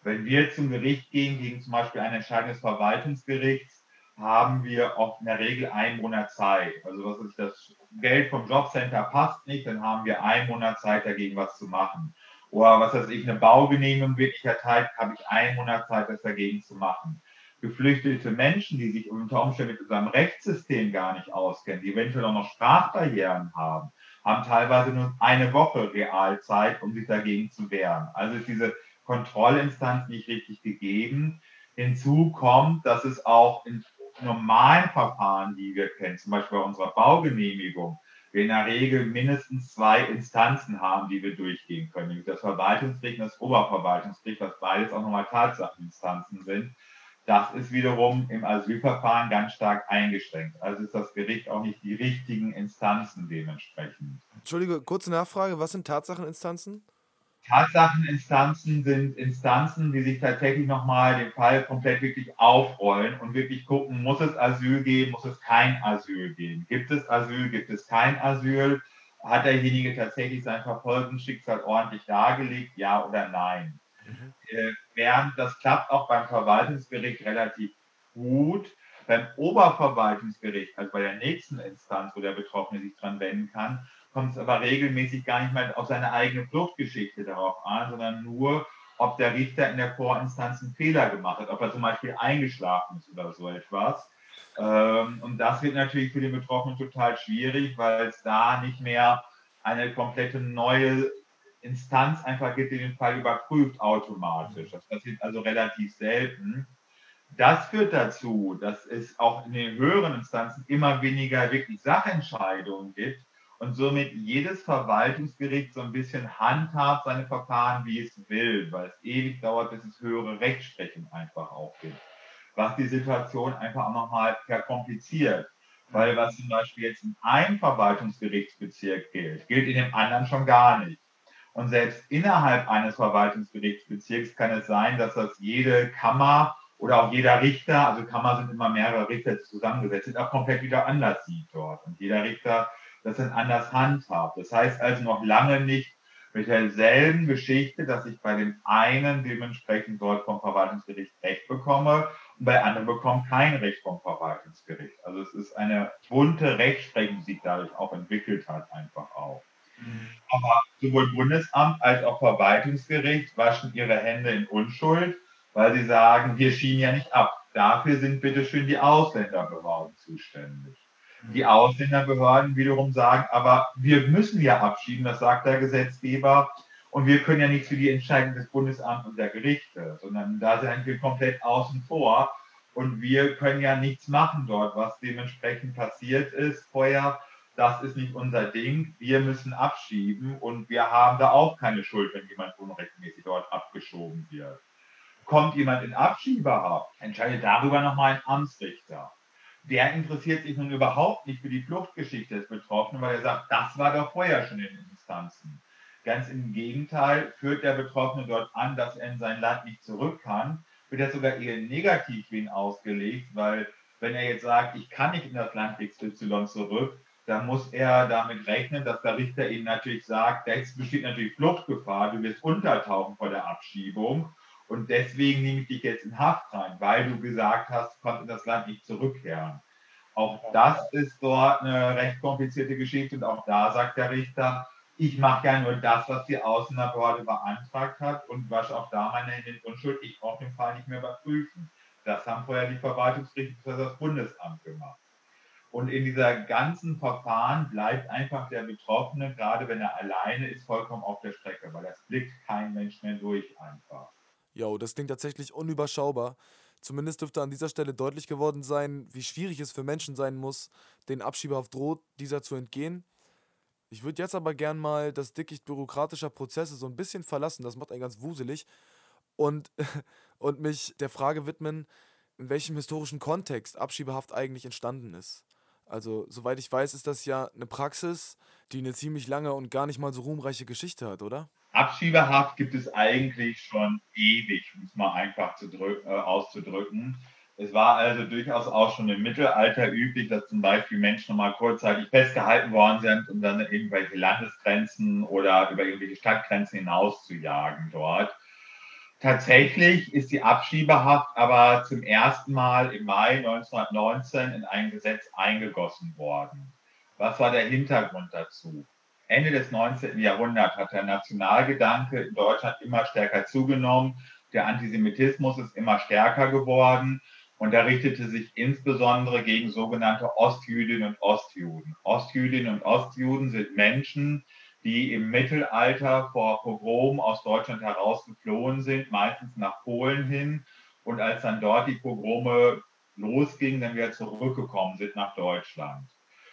Wenn wir zum Gericht gehen, gegen zum Beispiel eine Entscheidung Verwaltungsgerichts, haben wir oft in der Regel einen Monat Zeit. Also was ist das Geld vom Jobcenter passt nicht, dann haben wir einen Monat Zeit dagegen was zu machen. Oder was weiß ich, eine Baugenehmigung wirklich erteilt, habe ich einen Monat Zeit, das dagegen zu machen. Geflüchtete Menschen, die sich unter Umständen mit unserem Rechtssystem gar nicht auskennen, die eventuell auch noch Sprachbarrieren haben, haben teilweise nur eine Woche Realzeit, um sich dagegen zu wehren. Also ist diese Kontrollinstanz nicht richtig gegeben. Hinzu kommt, dass es auch in normalen Verfahren, die wir kennen, zum Beispiel bei unserer Baugenehmigung, wir in der Regel mindestens zwei Instanzen haben, die wir durchgehen können, nämlich das Verwaltungsgericht und das Oberverwaltungsgericht, was beides auch nochmal Tatsacheninstanzen sind. Das ist wiederum im Asylverfahren ganz stark eingeschränkt. Also ist das Gericht auch nicht die richtigen Instanzen dementsprechend. Entschuldige, kurze Nachfrage, was sind Tatsacheninstanzen? Tatsacheninstanzen sind Instanzen, die sich tatsächlich nochmal den Fall komplett wirklich aufrollen und wirklich gucken, muss es Asyl geben, muss es kein Asyl geben? Gibt es Asyl, gibt es kein Asyl? Hat derjenige tatsächlich sein Verfolgungsschicksal ordentlich dargelegt, ja oder nein? Mhm. Äh, während das klappt auch beim Verwaltungsgericht relativ gut. Beim Oberverwaltungsgericht, also bei der nächsten Instanz, wo der Betroffene sich dran wenden kann, kommt es aber regelmäßig gar nicht mehr auf seine eigene Fluchtgeschichte darauf an, sondern nur, ob der Richter in der Vorinstanz einen Fehler gemacht hat, ob er zum Beispiel eingeschlafen ist oder so etwas. Ähm, und das wird natürlich für den Betroffenen total schwierig, weil es da nicht mehr eine komplette neue Instanz einfach gibt, die den Fall überprüft automatisch. Das passiert also relativ selten. Das führt dazu, dass es auch in den höheren Instanzen immer weniger wirklich Sachentscheidungen gibt, und somit jedes Verwaltungsgericht so ein bisschen handhabt seine Verfahren, wie es will, weil es ewig dauert, bis es höhere Rechtsprechung einfach auch gibt. Was die Situation einfach auch nochmal verkompliziert. Weil was zum Beispiel jetzt in einem Verwaltungsgerichtsbezirk gilt, gilt in dem anderen schon gar nicht. Und selbst innerhalb eines Verwaltungsgerichtsbezirks kann es sein, dass das jede Kammer oder auch jeder Richter, also Kammer sind immer mehrere Richter zusammengesetzt, sind auch komplett wieder anders sieht dort. Und jeder Richter das dann anders handhabt. Das heißt also noch lange nicht mit derselben Geschichte, dass ich bei dem einen dementsprechend dort vom Verwaltungsgericht Recht bekomme und bei anderen bekomme kein Recht vom Verwaltungsgericht. Also es ist eine bunte Rechtsprechung, die sich dadurch auch entwickelt hat, einfach auch. Mhm. Aber sowohl Bundesamt als auch Verwaltungsgericht waschen ihre Hände in Unschuld, weil sie sagen, wir schienen ja nicht ab. Dafür sind bitteschön die Ausländerbehörden zuständig. Die Ausländerbehörden wiederum sagen, aber wir müssen ja abschieben, das sagt der Gesetzgeber. Und wir können ja nichts für die Entscheidung des Bundesamts und der Gerichte, sondern da sind wir komplett außen vor. Und wir können ja nichts machen dort, was dementsprechend passiert ist vorher. Das ist nicht unser Ding. Wir müssen abschieben und wir haben da auch keine Schuld, wenn jemand unrechtmäßig dort abgeschoben wird. Kommt jemand in Abschiebehaft, entscheidet darüber nochmal ein Amtsrichter der interessiert sich nun überhaupt nicht für die Fluchtgeschichte des Betroffenen, weil er sagt, das war doch vorher schon in den Instanzen. Ganz im Gegenteil führt der Betroffene dort an, dass er in sein Land nicht zurück kann, wird das sogar eher negativ für ihn ausgelegt, weil wenn er jetzt sagt, ich kann nicht in das Land XY zurück, dann muss er damit rechnen, dass der Richter ihm natürlich sagt, da besteht natürlich Fluchtgefahr, du wirst untertauchen vor der Abschiebung und deswegen nehme ich dich jetzt in Haft rein, weil du gesagt hast, du kannst in das Land nicht zurückkehren. Auch das ist dort eine recht komplizierte Geschichte und auch da sagt der Richter, ich mache ja nur das, was die Außenbehörde beantragt hat und wasche auch da meine Hände in Unschuld. Ich brauche den Fall nicht mehr überprüfen. Das haben vorher die Verwaltungsgerichte für das Bundesamt gemacht. Und in dieser ganzen Verfahren bleibt einfach der Betroffene, gerade wenn er alleine ist, vollkommen auf der Strecke, weil das blickt kein Mensch mehr durch einfach. Jo, das klingt tatsächlich unüberschaubar. Zumindest dürfte an dieser Stelle deutlich geworden sein, wie schwierig es für Menschen sein muss, den Abschiebehaft droht, dieser zu entgehen. Ich würde jetzt aber gern mal das Dickicht bürokratischer Prozesse so ein bisschen verlassen, das macht einen ganz wuselig, und, (laughs) und mich der Frage widmen, in welchem historischen Kontext Abschiebehaft eigentlich entstanden ist. Also, soweit ich weiß, ist das ja eine Praxis, die eine ziemlich lange und gar nicht mal so ruhmreiche Geschichte hat, oder? Abschiebehaft gibt es eigentlich schon ewig, um es mal einfach äh, auszudrücken. Es war also durchaus auch schon im Mittelalter üblich, dass zum Beispiel Menschen mal kurzzeitig festgehalten worden sind, um dann irgendwelche Landesgrenzen oder über irgendwelche Stadtgrenzen hinaus zu jagen dort. Tatsächlich ist die Abschiebehaft aber zum ersten Mal im Mai 1919 in ein Gesetz eingegossen worden. Was war der Hintergrund dazu? Ende des 19. Jahrhunderts hat der Nationalgedanke in Deutschland immer stärker zugenommen. Der Antisemitismus ist immer stärker geworden. Und er richtete sich insbesondere gegen sogenannte Ostjüdinnen und Ostjuden. Ostjüdinnen und Ostjuden sind Menschen, die im Mittelalter vor Pogrom aus Deutschland herausgeflohen sind, meistens nach Polen hin. Und als dann dort die Pogrome losgingen, dann wieder zurückgekommen sind nach Deutschland.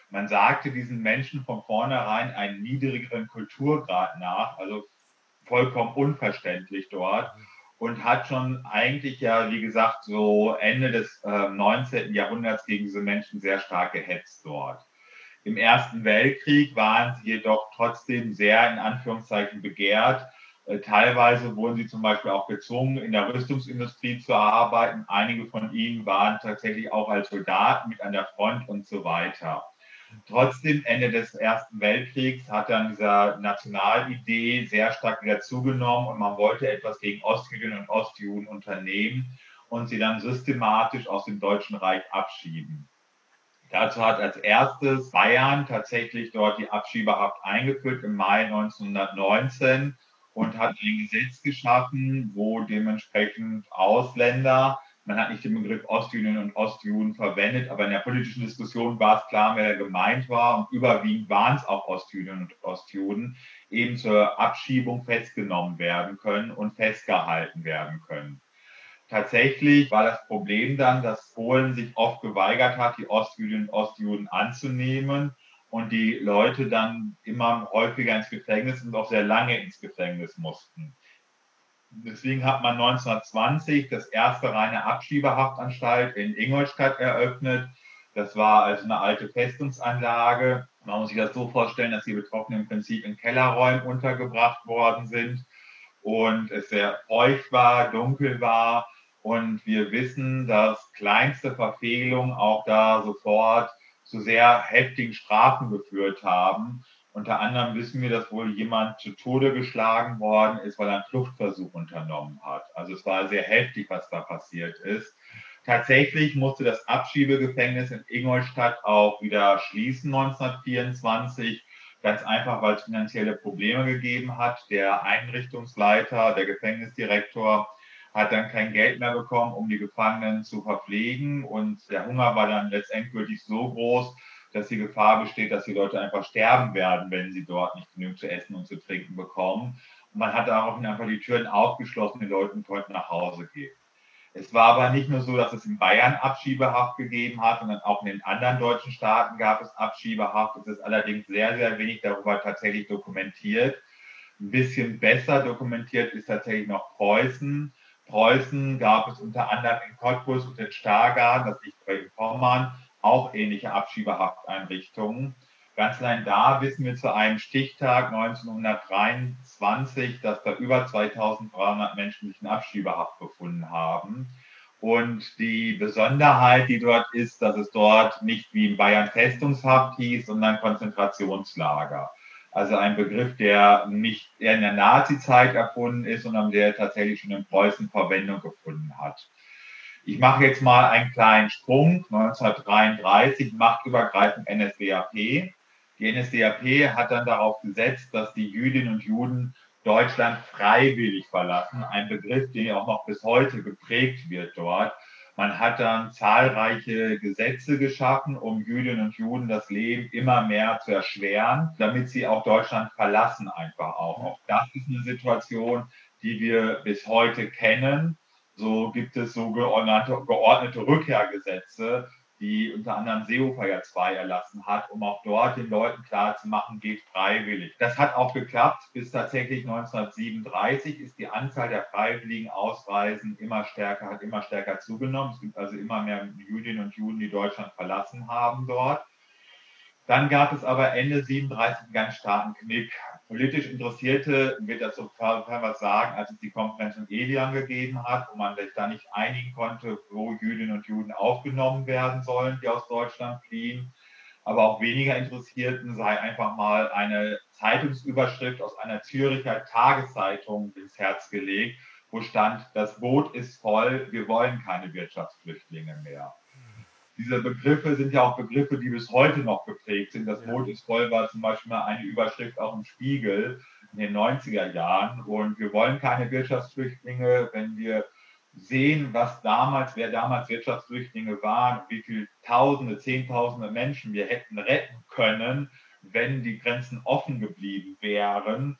Man sagte diesen Menschen von vornherein einen niedrigeren Kulturgrad nach, also vollkommen unverständlich dort und hat schon eigentlich ja, wie gesagt, so Ende des äh, 19. Jahrhunderts gegen diese Menschen sehr stark gehetzt dort. Im Ersten Weltkrieg waren sie jedoch trotzdem sehr in Anführungszeichen begehrt. Äh, teilweise wurden sie zum Beispiel auch gezwungen, in der Rüstungsindustrie zu arbeiten. Einige von ihnen waren tatsächlich auch als Soldaten mit an der Front und so weiter. Trotzdem, Ende des Ersten Weltkriegs hat dann dieser Nationalidee sehr stark wieder zugenommen und man wollte etwas gegen Ostjuden und Ostjuden unternehmen und sie dann systematisch aus dem Deutschen Reich abschieben. Dazu hat als erstes Bayern tatsächlich dort die Abschiebehaft eingeführt im Mai 1919 und hat ein Gesetz geschaffen, wo dementsprechend Ausländer man hat nicht den Begriff Ostjuden und Ostjuden verwendet, aber in der politischen Diskussion war es klar, wer gemeint war. Und überwiegend waren es auch Ostjuden und Ostjuden, eben zur Abschiebung festgenommen werden können und festgehalten werden können. Tatsächlich war das Problem dann, dass Polen sich oft geweigert hat, die Ostjuden und Ostjuden anzunehmen und die Leute dann immer häufiger ins Gefängnis und auch sehr lange ins Gefängnis mussten. Deswegen hat man 1920 das erste reine Abschiebehaftanstalt in Ingolstadt eröffnet. Das war also eine alte Festungsanlage. Man muss sich das so vorstellen, dass die Betroffenen im Prinzip in Kellerräumen untergebracht worden sind und es sehr feucht war, dunkel war. Und wir wissen, dass kleinste Verfehlungen auch da sofort zu sehr heftigen Strafen geführt haben. Unter anderem wissen wir, dass wohl jemand zu Tode geschlagen worden ist, weil er einen Fluchtversuch unternommen hat. Also es war sehr heftig, was da passiert ist. Tatsächlich musste das Abschiebegefängnis in Ingolstadt auch wieder schließen 1924. Ganz einfach, weil es finanzielle Probleme gegeben hat. Der Einrichtungsleiter, der Gefängnisdirektor hat dann kein Geld mehr bekommen, um die Gefangenen zu verpflegen. Und der Hunger war dann letztendgültig so groß, dass die Gefahr besteht, dass die Leute einfach sterben werden, wenn sie dort nicht genügend zu essen und zu trinken bekommen. Und man hat daraufhin einfach die Türen aufgeschlossen, die Leute konnten nach Hause gehen. Es war aber nicht nur so, dass es in Bayern Abschiebehaft gegeben hat, sondern auch in den anderen deutschen Staaten gab es Abschiebehaft. Es ist allerdings sehr, sehr wenig darüber tatsächlich dokumentiert. Ein bisschen besser dokumentiert ist tatsächlich noch Preußen. Preußen gab es unter anderem in Cottbus und in Stargard, das liegt bei Pommern, auch ähnliche Abschiebehafteinrichtungen. Ganz allein da wissen wir zu einem Stichtag 1923, dass da über 2300 Menschen sich in Abschiebehaft befunden haben. Und die Besonderheit, die dort ist, dass es dort nicht wie in Bayern Festungshaft hieß, sondern Konzentrationslager. Also ein Begriff, der nicht eher in der Nazi-Zeit erfunden ist, sondern der tatsächlich schon in Preußen Verwendung gefunden hat. Ich mache jetzt mal einen kleinen Sprung. 1933 machtübergreifend NSDAP. Die NSDAP hat dann darauf gesetzt, dass die Jüdinnen und Juden Deutschland freiwillig verlassen. Ein Begriff, der auch noch bis heute geprägt wird dort. Man hat dann zahlreiche Gesetze geschaffen, um Jüdinnen und Juden das Leben immer mehr zu erschweren, damit sie auch Deutschland verlassen einfach auch. Auch das ist eine Situation, die wir bis heute kennen. So gibt es so geordnete, geordnete Rückkehrgesetze, die unter anderem Seehofer ja zwei erlassen hat, um auch dort den Leuten klarzumachen, geht freiwillig. Das hat auch geklappt. Bis tatsächlich 1937 ist die Anzahl der freiwilligen Ausreisen immer stärker, hat immer stärker zugenommen. Es gibt also immer mehr Jüdinnen und Juden, die Deutschland verlassen haben dort. Dann gab es aber Ende 37 einen ganz starken Knick. Politisch Interessierte wird sofort was sagen, als es die Konferenz in Evian gegeben hat, wo man sich da nicht einigen konnte, wo Jüdinnen und Juden aufgenommen werden sollen, die aus Deutschland fliehen. Aber auch weniger Interessierten sei einfach mal eine Zeitungsüberschrift aus einer Züricher Tageszeitung ins Herz gelegt, wo stand, das Boot ist voll, wir wollen keine Wirtschaftsflüchtlinge mehr diese Begriffe sind ja auch Begriffe, die bis heute noch geprägt sind. Das Boot ist voll war zum Beispiel mal eine Überschrift auch im Spiegel in den 90er Jahren. Und wir wollen keine Wirtschaftsflüchtlinge, wenn wir sehen, was damals, wer damals Wirtschaftsflüchtlinge waren, wie viele Tausende, Zehntausende Menschen wir hätten retten können, wenn die Grenzen offen geblieben wären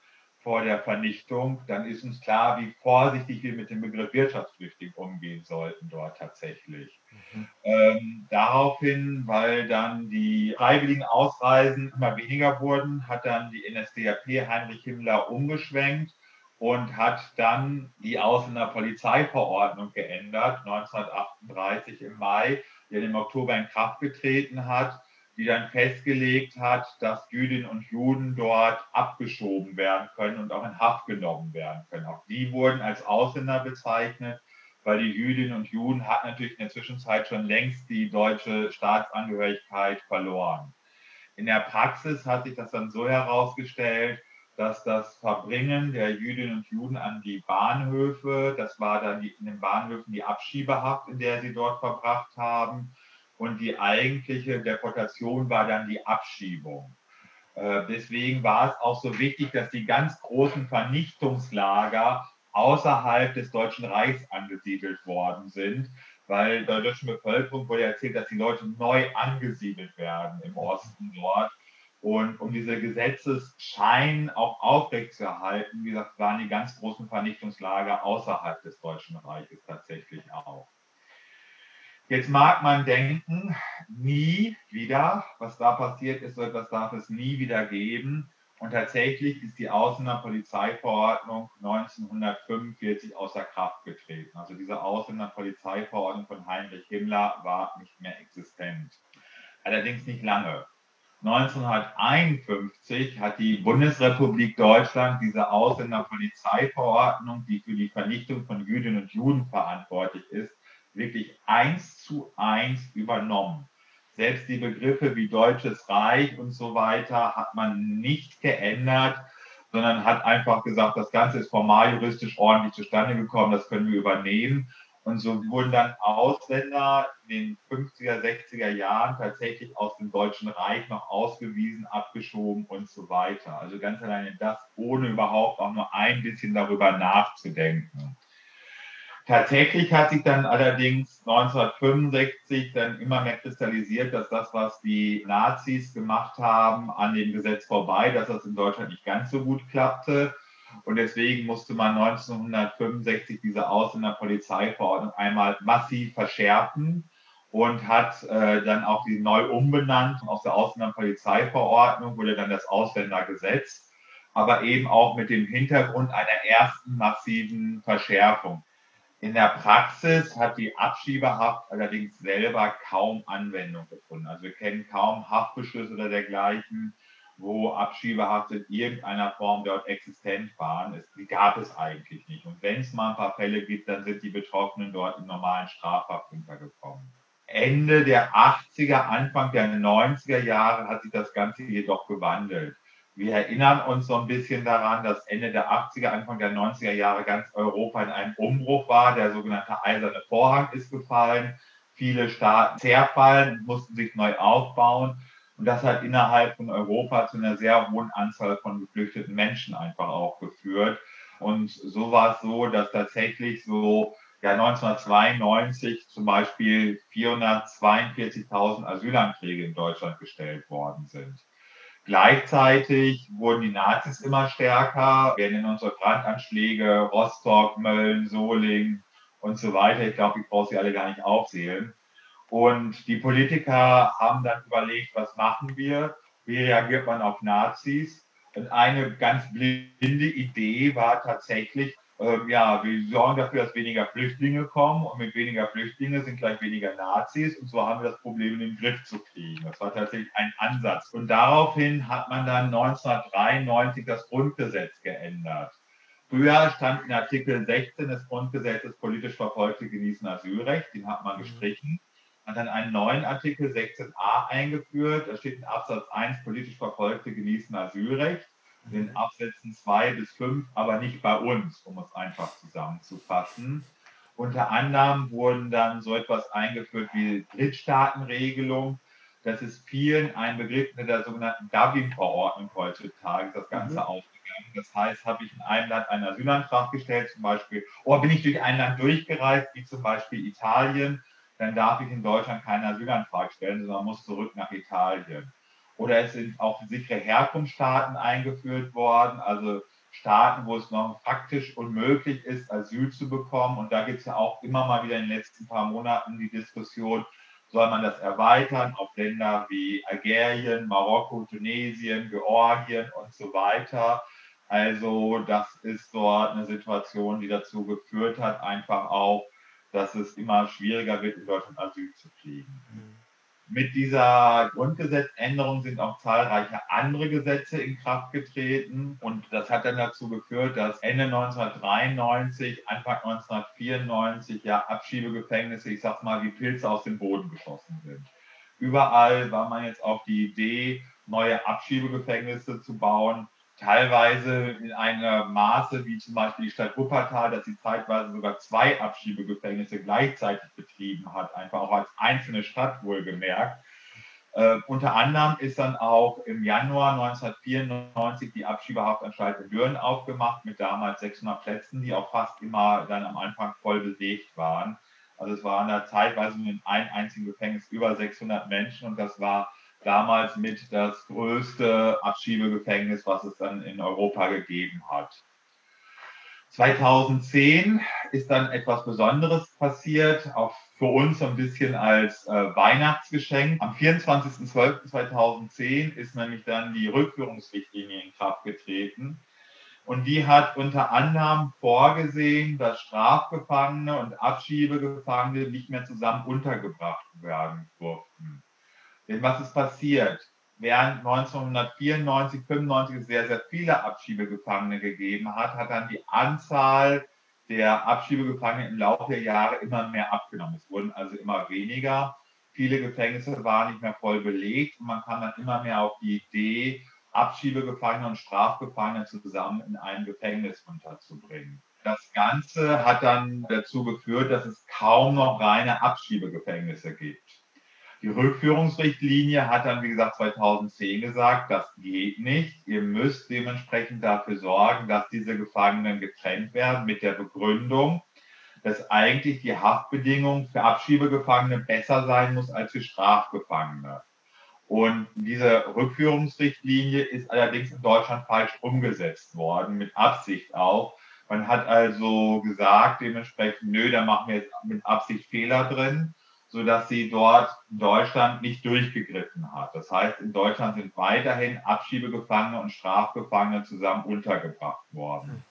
vor der Vernichtung, dann ist uns klar, wie vorsichtig wir mit dem Begriff Wirtschaftsflüchtling umgehen sollten dort tatsächlich. Mhm. Ähm, daraufhin, weil dann die freiwilligen Ausreisen immer weniger wurden, hat dann die NSDAP Heinrich Himmler umgeschwenkt und hat dann die Ausländerpolizeiverordnung geändert, 1938 im Mai, die dann im Oktober in Kraft getreten hat, die dann festgelegt hat, dass Jüdinnen und Juden dort abgeschoben werden können und auch in Haft genommen werden können. Auch die wurden als Ausländer bezeichnet, weil die Jüdinnen und Juden hatten natürlich in der Zwischenzeit schon längst die deutsche Staatsangehörigkeit verloren. In der Praxis hat sich das dann so herausgestellt, dass das Verbringen der Jüdinnen und Juden an die Bahnhöfe, das war dann die, in den Bahnhöfen die Abschiebehaft, in der sie dort verbracht haben, und die eigentliche Deportation war dann die Abschiebung. Äh, deswegen war es auch so wichtig, dass die ganz großen Vernichtungslager außerhalb des Deutschen Reichs angesiedelt worden sind, weil der deutschen Bevölkerung wurde erzählt, dass die Leute neu angesiedelt werden im Osten dort und um diese Gesetzesschein auch aufrechtzuerhalten, wie gesagt, waren die ganz großen Vernichtungslager außerhalb des Deutschen Reiches tatsächlich auch. Jetzt mag man denken, nie wieder, was da passiert ist, so etwas darf es nie wieder geben. Und tatsächlich ist die Ausländerpolizeiverordnung 1945 außer Kraft getreten. Also diese Ausländerpolizeiverordnung von Heinrich Himmler war nicht mehr existent. Allerdings nicht lange. 1951 hat die Bundesrepublik Deutschland diese Ausländerpolizeiverordnung, die für die Vernichtung von Jüdinnen und Juden verantwortlich ist, wirklich eins zu eins übernommen. Selbst die Begriffe wie Deutsches Reich und so weiter hat man nicht geändert, sondern hat einfach gesagt, das Ganze ist formal juristisch ordentlich zustande gekommen, das können wir übernehmen. Und so wurden dann Ausländer in den 50er, 60er Jahren tatsächlich aus dem Deutschen Reich noch ausgewiesen, abgeschoben und so weiter. Also ganz alleine das, ohne überhaupt auch nur ein bisschen darüber nachzudenken. Tatsächlich hat sich dann allerdings 1965 dann immer mehr kristallisiert, dass das, was die Nazis gemacht haben, an dem Gesetz vorbei, dass das in Deutschland nicht ganz so gut klappte und deswegen musste man 1965 diese Ausländerpolizeiverordnung einmal massiv verschärfen und hat äh, dann auch die neu umbenannt. Aus der Ausländerpolizeiverordnung wurde dann das Ausländergesetz, aber eben auch mit dem Hintergrund einer ersten massiven Verschärfung. In der Praxis hat die Abschiebehaft allerdings selber kaum Anwendung gefunden. Also wir kennen kaum Haftbeschlüsse oder dergleichen, wo Abschiebehaft in irgendeiner Form dort existent waren. Es, die gab es eigentlich nicht. Und wenn es mal ein paar Fälle gibt, dann sind die Betroffenen dort in normalen Strafhaft untergekommen. Ende der 80er, Anfang der 90er Jahre hat sich das Ganze jedoch gewandelt. Wir erinnern uns so ein bisschen daran, dass Ende der 80er, Anfang der 90er Jahre ganz Europa in einem Umbruch war. Der sogenannte eiserne Vorhang ist gefallen. Viele Staaten zerfallen, mussten sich neu aufbauen. Und das hat innerhalb von Europa zu einer sehr hohen Anzahl von geflüchteten Menschen einfach auch geführt. Und so war es so, dass tatsächlich so ja, 1992 zum Beispiel 442.000 Asylanträge in Deutschland gestellt worden sind. Gleichzeitig wurden die Nazis immer stärker. Wir nennen unsere Brandanschläge Rostock, Mölln, Solingen und so weiter. Ich glaube, ich brauche sie alle gar nicht aufzählen. Und die Politiker haben dann überlegt, was machen wir? Wie reagiert man auf Nazis? Und eine ganz blinde Idee war tatsächlich, ähm, ja, wir sorgen dafür, dass weniger Flüchtlinge kommen und mit weniger Flüchtlinge sind gleich weniger Nazis und so haben wir das Problem in den Griff zu kriegen. Das war tatsächlich ein Ansatz. Und daraufhin hat man dann 1993 das Grundgesetz geändert. Früher stand in Artikel 16 des Grundgesetzes politisch Verfolgte genießen Asylrecht, den hat man mhm. gestrichen hat dann einen neuen Artikel 16a eingeführt. Da steht in Absatz 1, politisch Verfolgte genießen Asylrecht. In mhm. Absätzen 2 bis 5, aber nicht bei uns, um es einfach zusammenzufassen. Unter anderem wurden dann so etwas eingeführt wie Drittstaatenregelung. Das ist vielen ein Begriff in der sogenannten Dublin-Verordnung heutzutage, das Ganze mhm. aufgegangen Das heißt, habe ich in einem Land einen Asylantrag gestellt, zum Beispiel, oder bin ich durch ein Land durchgereist, wie zum Beispiel Italien, dann darf ich in Deutschland keinen Asylantrag stellen, sondern muss zurück nach Italien. Oder es sind auch sichere Herkunftsstaaten eingeführt worden, also Staaten, wo es noch faktisch unmöglich ist, Asyl zu bekommen. Und da gibt es ja auch immer mal wieder in den letzten paar Monaten die Diskussion, soll man das erweitern auf Länder wie Algerien, Marokko, Tunesien, Georgien und so weiter. Also das ist dort eine Situation, die dazu geführt hat, einfach auch, dass es immer schwieriger wird, in Deutschland Asyl zu kriegen. Mit dieser Grundgesetzänderung sind auch zahlreiche andere Gesetze in Kraft getreten und das hat dann dazu geführt, dass Ende 1993, Anfang 1994 ja Abschiebegefängnisse, ich sag mal, wie Pilze aus dem Boden geschossen sind. Überall war man jetzt auf die Idee, neue Abschiebegefängnisse zu bauen teilweise in einem Maße wie zum Beispiel die Stadt Wuppertal, dass sie zeitweise sogar zwei Abschiebegefängnisse gleichzeitig betrieben hat, einfach auch als einzelne Stadt wohlgemerkt. Äh, unter anderem ist dann auch im Januar 1994 die Abschiebehaftanstalt in Düren aufgemacht mit damals 600 Plätzen, die auch fast immer dann am Anfang voll belegt waren. Also es waren da zeitweise in einem einzigen Gefängnis über 600 Menschen und das war damals mit das größte Abschiebegefängnis, was es dann in Europa gegeben hat. 2010 ist dann etwas Besonderes passiert, auch für uns ein bisschen als äh, Weihnachtsgeschenk. Am 24.12.2010 ist nämlich dann die Rückführungsrichtlinie in Kraft getreten. Und die hat unter anderem vorgesehen, dass Strafgefangene und Abschiebegefangene nicht mehr zusammen untergebracht werden durften. Denn was ist passiert? Während 1994, 95 sehr, sehr viele Abschiebegefangene gegeben hat, hat dann die Anzahl der Abschiebegefangenen im Laufe der Jahre immer mehr abgenommen. Es wurden also immer weniger. Viele Gefängnisse waren nicht mehr voll belegt und man kam dann immer mehr auf die Idee, Abschiebegefangene und Strafgefangene zusammen in ein Gefängnis unterzubringen. Das Ganze hat dann dazu geführt, dass es kaum noch reine Abschiebegefängnisse gibt. Die Rückführungsrichtlinie hat dann, wie gesagt, 2010 gesagt, das geht nicht. Ihr müsst dementsprechend dafür sorgen, dass diese Gefangenen getrennt werden mit der Begründung, dass eigentlich die Haftbedingung für Abschiebegefangene besser sein muss als für Strafgefangene. Und diese Rückführungsrichtlinie ist allerdings in Deutschland falsch umgesetzt worden, mit Absicht auch. Man hat also gesagt, dementsprechend, nö, da machen wir jetzt mit Absicht Fehler drin sodass sie dort Deutschland nicht durchgegriffen hat. Das heißt, in Deutschland sind weiterhin Abschiebegefangene und Strafgefangene zusammen untergebracht worden.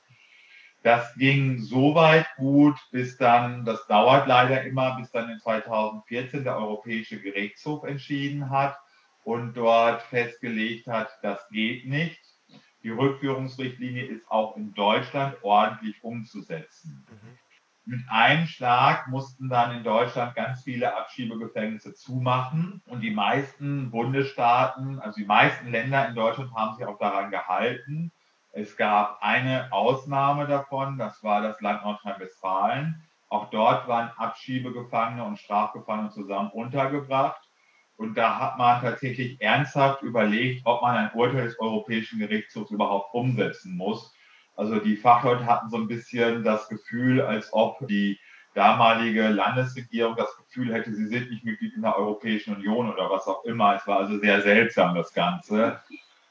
Das ging so weit gut, bis dann, das dauert leider immer, bis dann in 2014 der Europäische Gerichtshof entschieden hat und dort festgelegt hat, das geht nicht. Die Rückführungsrichtlinie ist auch in Deutschland ordentlich umzusetzen. Mhm. Mit einem Schlag mussten dann in Deutschland ganz viele Abschiebegefängnisse zumachen und die meisten Bundesstaaten, also die meisten Länder in Deutschland haben sich auch daran gehalten. Es gab eine Ausnahme davon, das war das Land Nordrhein-Westfalen. Auch dort waren Abschiebegefangene und Strafgefangene zusammen untergebracht. Und da hat man tatsächlich ernsthaft überlegt, ob man ein Urteil des Europäischen Gerichtshofs überhaupt umsetzen muss. Also die Fachleute hatten so ein bisschen das Gefühl, als ob die damalige Landesregierung das Gefühl hätte, sie sind nicht Mitglied in der Europäischen Union oder was auch immer. Es war also sehr seltsam, das Ganze.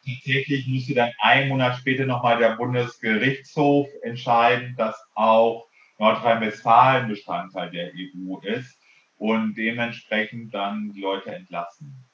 Tatsächlich musste dann einen Monat später nochmal der Bundesgerichtshof entscheiden, dass auch Nordrhein-Westfalen Bestandteil der EU ist und dementsprechend dann die Leute entlassen.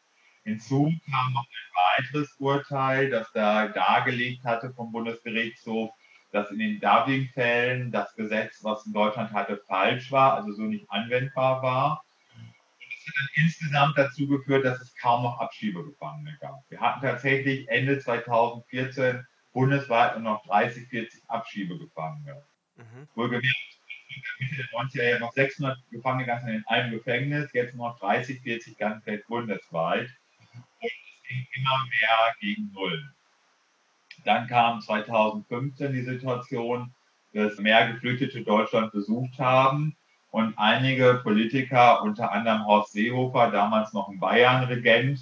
Hinzu kam noch ein weiteres Urteil, das da dargelegt hatte vom Bundesgerichtshof, dass in den Dublin-Fällen das Gesetz, was in Deutschland hatte, falsch war, also so nicht anwendbar war. Und das hat dann insgesamt dazu geführt, dass es kaum noch Abschiebegefangene gab. Wir hatten tatsächlich Ende 2014 bundesweit nur noch 30, 40 Abschiebegefangene. Mhm. Wohlgemerkt, Mitte der 90er Jahre noch 600 Gefangene ganz in einem Gefängnis, jetzt nur noch 30, 40 ganz bundesweit. Und es ging immer mehr gegen Null. Dann kam 2015 die Situation, dass mehr Geflüchtete Deutschland besucht haben und einige Politiker, unter anderem Horst Seehofer, damals noch ein Bayern-Regent,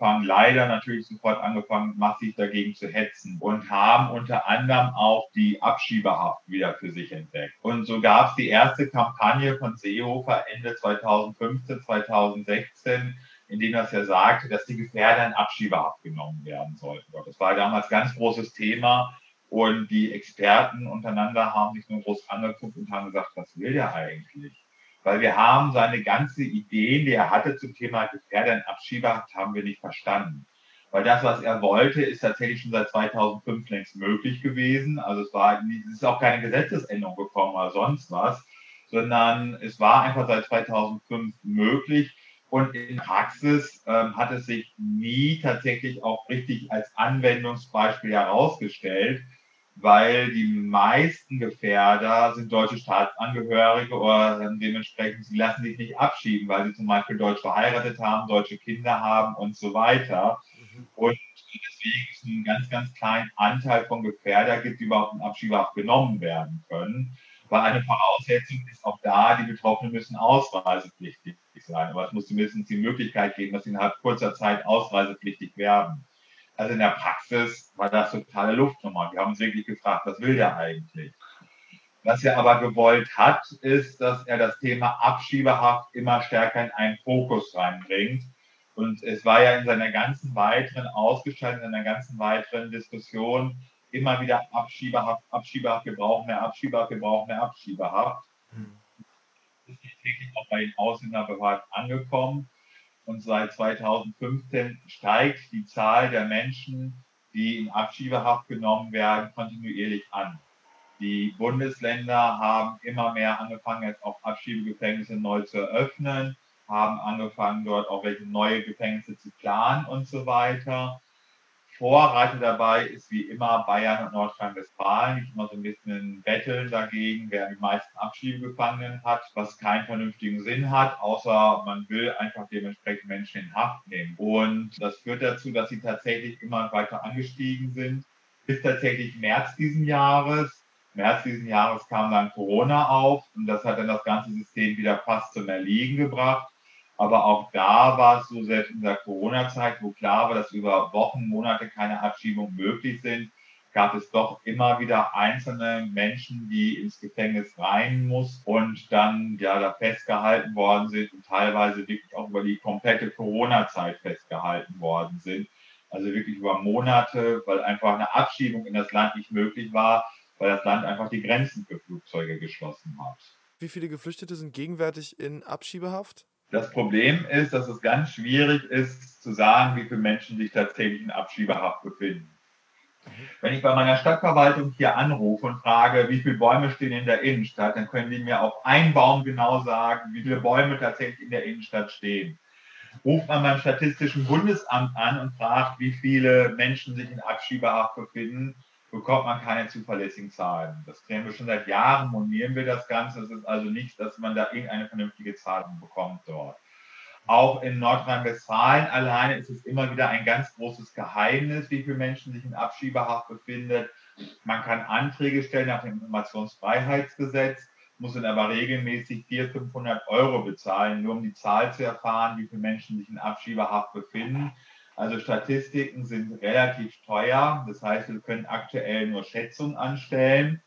angefangen, leider natürlich sofort angefangen, massiv dagegen zu hetzen und haben unter anderem auch die Abschiebehaft wieder für sich entdeckt. Und so gab es die erste Kampagne von Seehofer Ende 2015, 2016, in dem das ja sagte, dass die Gefährder in Abschiebehaft genommen werden sollten. Das war damals ganz großes Thema. Und die Experten untereinander haben sich nur groß angeguckt und haben gesagt, was will der eigentlich? weil wir haben seine ganze Idee, die er hatte zum Thema Gefährder in Abschiebehaft, haben wir nicht verstanden. Weil das, was er wollte, ist tatsächlich schon seit 2005 längst möglich gewesen. Also es war, es ist auch keine Gesetzesänderung gekommen oder sonst was, sondern es war einfach seit 2005 möglich. Und in Praxis ähm, hat es sich nie tatsächlich auch richtig als Anwendungsbeispiel herausgestellt weil die meisten Gefährder sind deutsche Staatsangehörige oder dementsprechend, sie lassen sich nicht abschieben, weil sie zum Beispiel deutsch verheiratet haben, deutsche Kinder haben und so weiter. Mhm. Und deswegen ist ein ganz, ganz kleinen Anteil von Gefährder gibt, die überhaupt in Abschiebehaft genommen werden können. Weil eine Voraussetzung ist auch da, die Betroffenen müssen ausreisepflichtig sein. Aber es muss zumindest die Möglichkeit geben, dass sie innerhalb kurzer Zeit ausreisepflichtig werden. Also in der Praxis war das totale Luftnummer. Wir haben uns wirklich gefragt, was will der eigentlich? Was er aber gewollt hat, ist, dass er das Thema Abschiebehaft immer stärker in einen Fokus reinbringt. Und es war ja in seiner ganzen weiteren Ausgestaltung, in seiner ganzen weiteren Diskussion immer wieder Abschiebehaft, Abschiebehaft, wir brauchen mehr Abschiebehaft, wir brauchen mehr Abschiebehaft. Wirklich auch bei den Ausländerbehörden angekommen. Und seit 2015 steigt die Zahl der Menschen, die in Abschiebehaft genommen werden, kontinuierlich an. Die Bundesländer haben immer mehr angefangen, jetzt auch Abschiebegefängnisse neu zu eröffnen, haben angefangen, dort auch welche neue Gefängnisse zu planen und so weiter. Vorreiter dabei ist wie immer Bayern und Nordrhein-Westfalen. Ich immer so ein bisschen betteln dagegen, wer die meisten Abschiebegefangenen hat, was keinen vernünftigen Sinn hat, außer man will einfach dementsprechend Menschen in Haft nehmen. Und das führt dazu, dass sie tatsächlich immer weiter angestiegen sind. Bis tatsächlich März diesen Jahres. März diesen Jahres kam dann Corona auf und das hat dann das ganze System wieder fast zum Erliegen gebracht. Aber auch da war es so, selbst in der Corona-Zeit, wo klar war, dass über Wochen, Monate keine Abschiebungen möglich sind, gab es doch immer wieder einzelne Menschen, die ins Gefängnis rein muss und dann ja da festgehalten worden sind und teilweise wirklich auch über die komplette Corona-Zeit festgehalten worden sind. Also wirklich über Monate, weil einfach eine Abschiebung in das Land nicht möglich war, weil das Land einfach die Grenzen für Flugzeuge geschlossen hat. Wie viele Geflüchtete sind gegenwärtig in Abschiebehaft? Das Problem ist, dass es ganz schwierig ist zu sagen, wie viele Menschen sich tatsächlich in Abschiebehaft befinden. Wenn ich bei meiner Stadtverwaltung hier anrufe und frage, wie viele Bäume stehen in der Innenstadt, dann können die mir auf einen Baum genau sagen, wie viele Bäume tatsächlich in der Innenstadt stehen. Ruft man beim Statistischen Bundesamt an und fragt, wie viele Menschen sich in Abschiebehaft befinden, bekommt man keine zuverlässigen Zahlen. Das kennen wir schon seit Jahren, monieren wir das Ganze. Es ist also nicht, dass man da irgendeine vernünftige Zahl bekommt dort. Auch in Nordrhein-Westfalen alleine ist es immer wieder ein ganz großes Geheimnis, wie viele Menschen sich in Abschiebehaft befinden. Man kann Anträge stellen nach dem Informationsfreiheitsgesetz, muss dann aber regelmäßig 400, 500 Euro bezahlen, nur um die Zahl zu erfahren, wie viele Menschen sich in Abschiebehaft befinden. Also Statistiken sind relativ teuer. Das heißt, wir können aktuell nur Schätzungen anstellen.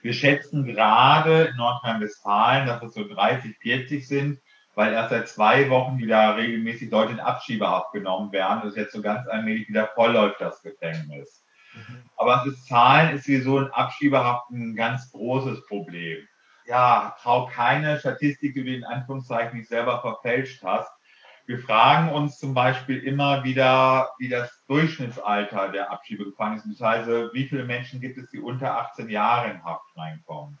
Wir schätzen gerade in Nordrhein-Westfalen, dass es so 30, 40 sind, weil erst seit zwei Wochen wieder regelmäßig Leute in Abschiebehaft genommen werden. Das ist jetzt so ganz allmählich wieder vollläuft, das Gefängnis. Mhm. Aber das Zahlen ist sowieso in Abschiebehaft ein ganz großes Problem. Ja, trau keine Statistik, die du in Anführungszeichen nicht selber verfälscht hast. Wir fragen uns zum Beispiel immer wieder, wie das Durchschnittsalter der Abschiebegefangenen ist. Heißt, wie viele Menschen gibt es, die unter 18 Jahre in Haft reinkommen?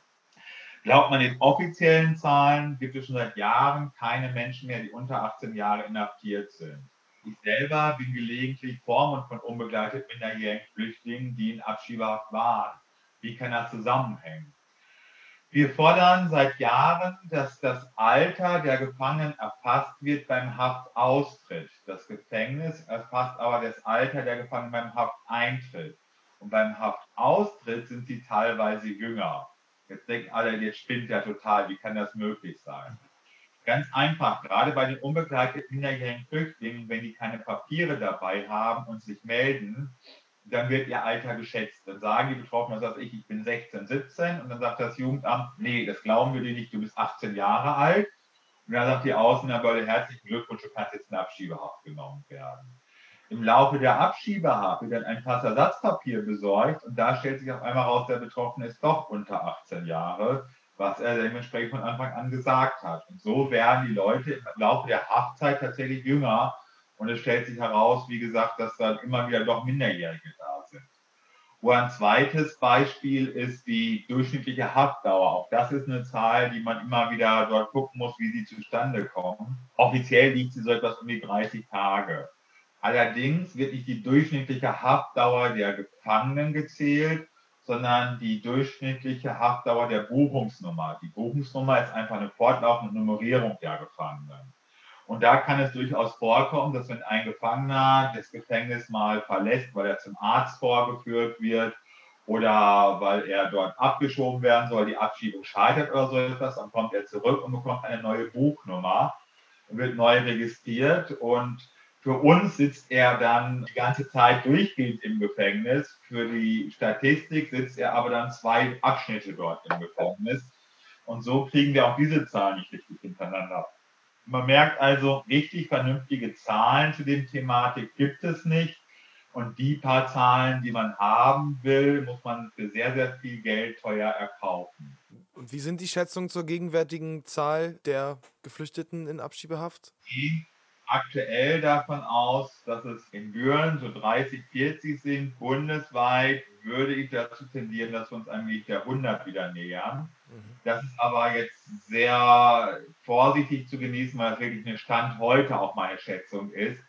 Glaubt man den offiziellen Zahlen, gibt es schon seit Jahren keine Menschen mehr, die unter 18 Jahre inhaftiert sind. Ich selber bin gelegentlich Vormund von unbegleiteten minderjährigen Flüchtlingen, die in Abschiebehaft waren. Wie kann das zusammenhängen? Wir fordern seit Jahren, dass das Alter der Gefangenen erfasst wird beim Haftaustritt. Das Gefängnis erfasst aber das Alter der Gefangenen beim Hafteintritt. Und beim Haftaustritt sind sie teilweise jünger. Jetzt denken alle, jetzt spinnt ja total, wie kann das möglich sein? Ganz einfach, gerade bei den unbegleiteten minderjährigen Flüchtlingen, wenn die keine Papiere dabei haben und sich melden, dann wird ihr Alter geschätzt. Dann sagen die Betroffenen, was ich, ich bin 16, 17 und dann sagt das Jugendamt, nee, das glauben wir dir nicht, du bist 18 Jahre alt. Und dann sagt die Außenbehörde, herzlichen Glückwunsch, du kannst jetzt in Abschiebehaft genommen werden. Im Laufe der Abschiebehaft wird dann ein Passersatzpapier besorgt und da stellt sich auf einmal raus, der Betroffene ist doch unter 18 Jahre, was er dementsprechend von Anfang an gesagt hat. Und so werden die Leute im Laufe der Haftzeit tatsächlich jünger und es stellt sich heraus, wie gesagt, dass dann immer wieder doch Minderjährige da sind. Wo ein zweites Beispiel ist die durchschnittliche Haftdauer. Auch das ist eine Zahl, die man immer wieder dort gucken muss, wie sie zustande kommen. Offiziell liegt sie so etwas um die 30 Tage. Allerdings wird nicht die durchschnittliche Haftdauer der Gefangenen gezählt, sondern die durchschnittliche Haftdauer der Buchungsnummer. Die Buchungsnummer ist einfach eine fortlaufende Nummerierung der Gefangenen. Und da kann es durchaus vorkommen, dass wenn ein Gefangener das Gefängnis mal verlässt, weil er zum Arzt vorgeführt wird oder weil er dort abgeschoben werden soll, die Abschiebung scheitert oder so etwas, dann kommt er zurück und bekommt eine neue Buchnummer und wird neu registriert. Und für uns sitzt er dann die ganze Zeit durchgehend im Gefängnis. Für die Statistik sitzt er aber dann zwei Abschnitte dort im Gefängnis. Und so kriegen wir auch diese Zahlen nicht richtig hintereinander. Man merkt also, richtig vernünftige Zahlen zu dem Thematik gibt es nicht. Und die paar Zahlen, die man haben will, muss man für sehr, sehr viel Geld teuer erkaufen. Und wie sind die Schätzungen zur gegenwärtigen Zahl der Geflüchteten in Abschiebehaft? Die aktuell davon aus, dass es in Büren so 30, 40 sind. Bundesweit würde ich dazu tendieren, dass wir uns eigentlich der 100 wieder nähern. Mhm. Das ist aber jetzt sehr vorsichtig zu genießen, weil es wirklich ein Stand heute auch meine Schätzung ist.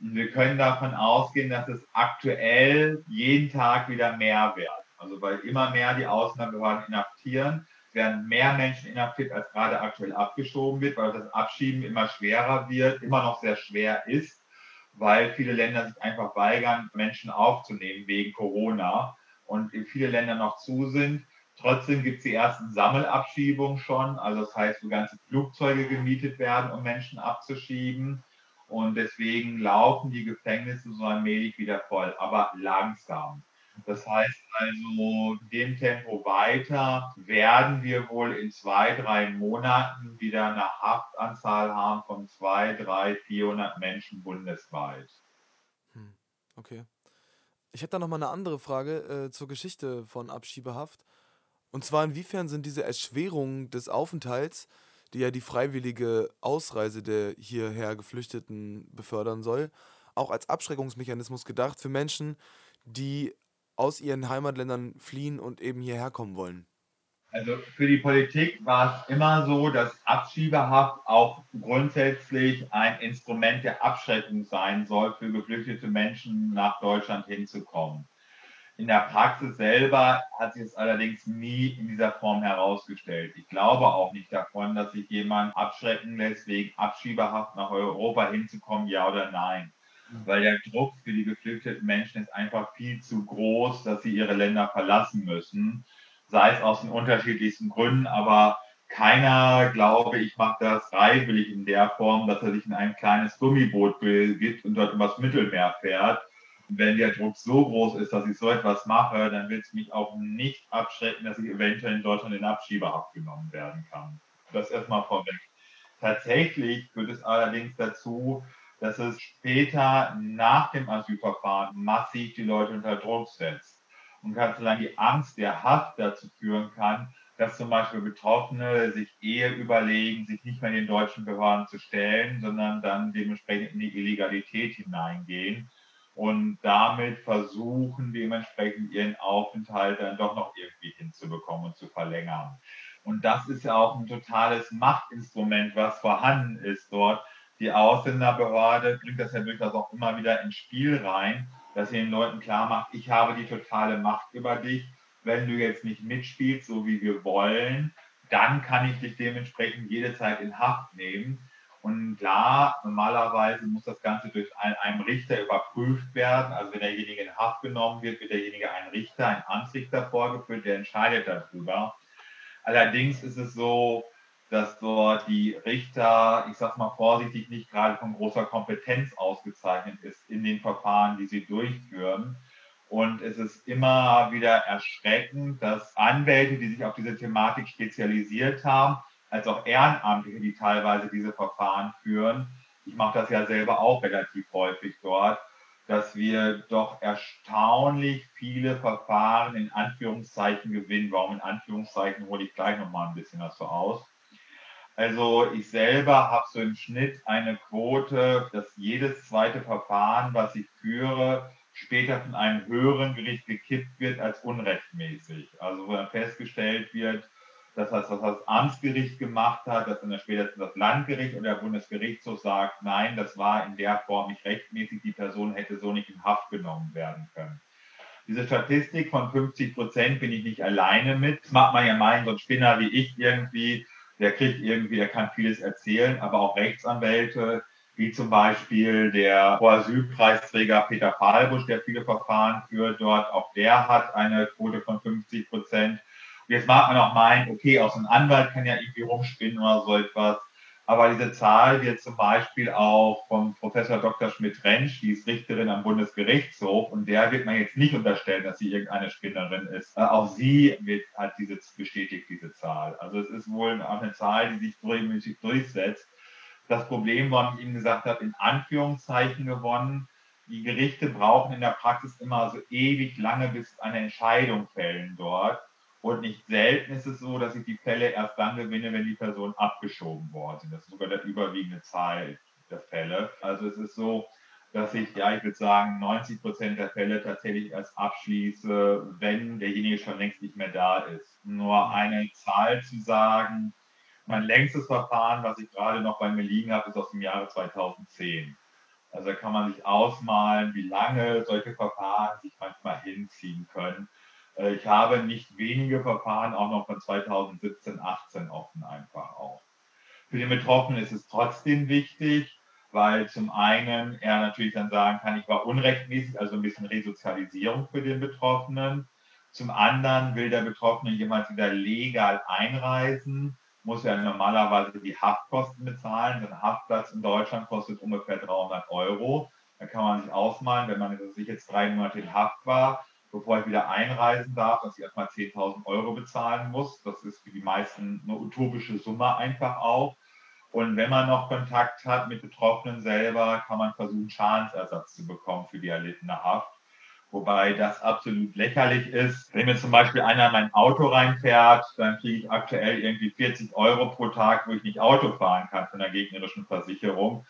Und wir können davon ausgehen, dass es aktuell jeden Tag wieder mehr wird. Also weil immer mehr die Außenbehörden inhaftieren werden mehr Menschen inhaftiert, als gerade aktuell abgeschoben wird, weil das Abschieben immer schwerer wird, immer noch sehr schwer ist, weil viele Länder sich einfach weigern, Menschen aufzunehmen wegen Corona und viele Länder noch zu sind. Trotzdem gibt es die ersten Sammelabschiebungen schon, also das heißt, wo ganze Flugzeuge gemietet werden, um Menschen abzuschieben. Und deswegen laufen die Gefängnisse so allmählich wieder voll, aber langsam. Das heißt also, dem Tempo weiter werden wir wohl in zwei, drei Monaten wieder eine Haftanzahl haben von zwei, drei, 400 Menschen bundesweit. Hm, okay. Ich hätte da nochmal eine andere Frage äh, zur Geschichte von Abschiebehaft. Und zwar, inwiefern sind diese Erschwerungen des Aufenthalts, die ja die freiwillige Ausreise der hierher Geflüchteten befördern soll, auch als Abschreckungsmechanismus gedacht für Menschen, die aus ihren Heimatländern fliehen und eben hierher kommen wollen? Also für die Politik war es immer so, dass Abschiebehaft auch grundsätzlich ein Instrument der Abschreckung sein soll, für geflüchtete Menschen nach Deutschland hinzukommen. In der Praxis selber hat sich es allerdings nie in dieser Form herausgestellt. Ich glaube auch nicht davon, dass sich jemand abschrecken lässt, wegen Abschiebehaft nach Europa hinzukommen, ja oder nein weil der Druck für die geflüchteten Menschen ist einfach viel zu groß, dass sie ihre Länder verlassen müssen, sei es aus den unterschiedlichsten Gründen, aber keiner, glaube ich, macht das freiwillig in der Form, dass er sich in ein kleines Gummiboot begibt und dort übers Mittelmeer fährt. Wenn der Druck so groß ist, dass ich so etwas mache, dann wird es mich auch nicht abschrecken, dass ich eventuell in Deutschland in Abschiebehaft genommen werden kann. Das erstmal vorweg. Tatsächlich führt es allerdings dazu, dass es später nach dem Asylverfahren massiv die Leute unter Druck setzt. Und ganz allein die Angst der Haft dazu führen kann, dass zum Beispiel Betroffene sich eher überlegen, sich nicht mehr den deutschen Behörden zu stellen, sondern dann dementsprechend in die Illegalität hineingehen und damit versuchen, dementsprechend ihren Aufenthalt dann doch noch irgendwie hinzubekommen und zu verlängern. Und das ist ja auch ein totales Machtinstrument, was vorhanden ist dort, die Ausländerbehörde bringt das ja durchaus auch immer wieder ins Spiel rein, dass sie den Leuten klar macht, ich habe die totale Macht über dich. Wenn du jetzt nicht mitspielst, so wie wir wollen, dann kann ich dich dementsprechend jede Zeit in Haft nehmen. Und klar, normalerweise muss das Ganze durch einen Richter überprüft werden. Also wenn derjenige in Haft genommen wird, wird derjenige ein Richter, ein Amtsrichter vorgeführt, der entscheidet darüber. Allerdings ist es so, dass dort die Richter, ich sag mal vorsichtig, nicht gerade von großer Kompetenz ausgezeichnet ist in den Verfahren, die sie durchführen. Und es ist immer wieder erschreckend, dass Anwälte, die sich auf diese Thematik spezialisiert haben, als auch Ehrenamtliche, die teilweise diese Verfahren führen, ich mache das ja selber auch relativ häufig dort, dass wir doch erstaunlich viele Verfahren in Anführungszeichen gewinnen. Warum in Anführungszeichen hole ich gleich nochmal ein bisschen dazu aus. Also ich selber habe so im Schnitt eine Quote, dass jedes zweite Verfahren, was ich führe, später von einem höheren Gericht gekippt wird als unrechtmäßig. Also wo dann festgestellt wird, dass das, was das Amtsgericht gemacht hat, dass dann spätestens das Landgericht oder der Bundesgerichtshof sagt, nein, das war in der Form nicht rechtmäßig, die Person hätte so nicht in Haft genommen werden können. Diese Statistik von 50 Prozent bin ich nicht alleine mit. Das mag man ja meinen, so ein Spinner wie ich irgendwie, der kriegt irgendwie, der kann vieles erzählen, aber auch Rechtsanwälte, wie zum Beispiel der Asylpreisträger Peter Fahlbusch, der viele Verfahren führt dort, auch der hat eine Quote von 50 Prozent. Jetzt mag man auch meinen, okay, aus einem Anwalt kann ja irgendwie rumspinnen oder so etwas. Aber diese Zahl wird zum Beispiel auch vom Professor Dr. Schmidt-Rentsch, die ist Richterin am Bundesgerichtshof, und der wird man jetzt nicht unterstellen, dass sie irgendeine Spinnerin ist. Äh, auch sie wird, hat diese, bestätigt diese Zahl. Also es ist wohl auch eine Zahl, die sich durchsetzt. Das Problem, warum ich Ihnen gesagt habe, in Anführungszeichen gewonnen, die Gerichte brauchen in der Praxis immer so ewig lange, bis eine Entscheidung fällen dort. Und nicht selten ist es so, dass ich die Fälle erst dann gewinne, wenn die Personen abgeschoben worden sind. Das ist sogar der überwiegende Zahl der Fälle. Also es ist so, dass ich, ja, ich würde sagen, 90 Prozent der Fälle tatsächlich erst abschließe, wenn derjenige schon längst nicht mehr da ist. Nur eine Zahl zu sagen, mein längstes Verfahren, was ich gerade noch bei mir liegen habe, ist aus dem Jahre 2010. Also da kann man sich ausmalen, wie lange solche Verfahren sich manchmal hinziehen können. Äh, ich habe nicht wenige Verfahren auch noch von 2017, 18 offen einfach auch. Für den Betroffenen ist es trotzdem wichtig, weil zum einen er natürlich dann sagen kann, ich war unrechtmäßig, also ein bisschen Resozialisierung für den Betroffenen. Zum anderen will der Betroffene jemand wieder legal einreisen, muss er normalerweise die Haftkosten bezahlen. Ein Haftplatz in Deutschland kostet ungefähr 300 Euro. Da kann man sich ausmalen, wenn man sich jetzt drei Monate in Haft war, bevor ich wieder einreisen darf, dass ich erstmal 10.000 Euro bezahlen muss. Das ist für die meisten eine utopische Summe einfach auch. Und wenn man noch Kontakt hat mit Betroffenen selber, kann man versuchen, Schadensersatz zu bekommen für die erlittene Haft. Wobei das absolut lächerlich ist. Wenn mir zum Beispiel einer in mein Auto reinfährt, dann kriege ich aktuell irgendwie 40 Euro pro Tag, wo ich nicht Auto fahren kann von der gegnerischen Versicherung.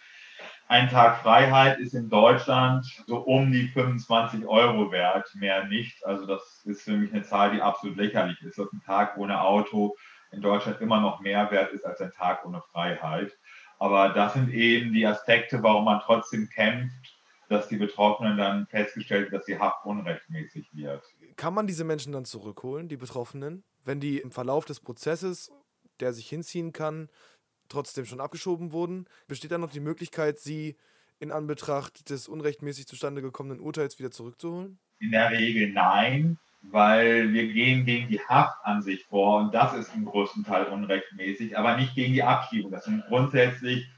Ein Tag Freiheit ist in Deutschland so um die 25 Euro wert, mehr nicht. Also das ist für mich eine Zahl, die absolut lächerlich ist, dass ein Tag ohne Auto in Deutschland immer noch mehr wert ist als ein Tag ohne Freiheit. Aber das sind eben die Aspekte, warum man trotzdem kämpft, dass die Betroffenen dann festgestellt, dass die Haft unrechtmäßig wird. Kann man diese Menschen dann zurückholen, die Betroffenen, wenn die im Verlauf des Prozesses, der sich hinziehen kann, trotzdem schon abgeschoben wurden, besteht dann noch die Möglichkeit, sie in Anbetracht des unrechtmäßig zustande gekommenen Urteils wieder zurückzuholen? In der Regel nein, weil wir gehen gegen die Haft an sich vor und das ist im größten Teil unrechtmäßig, aber nicht gegen die Abschiebung. Das sind grundsätzlich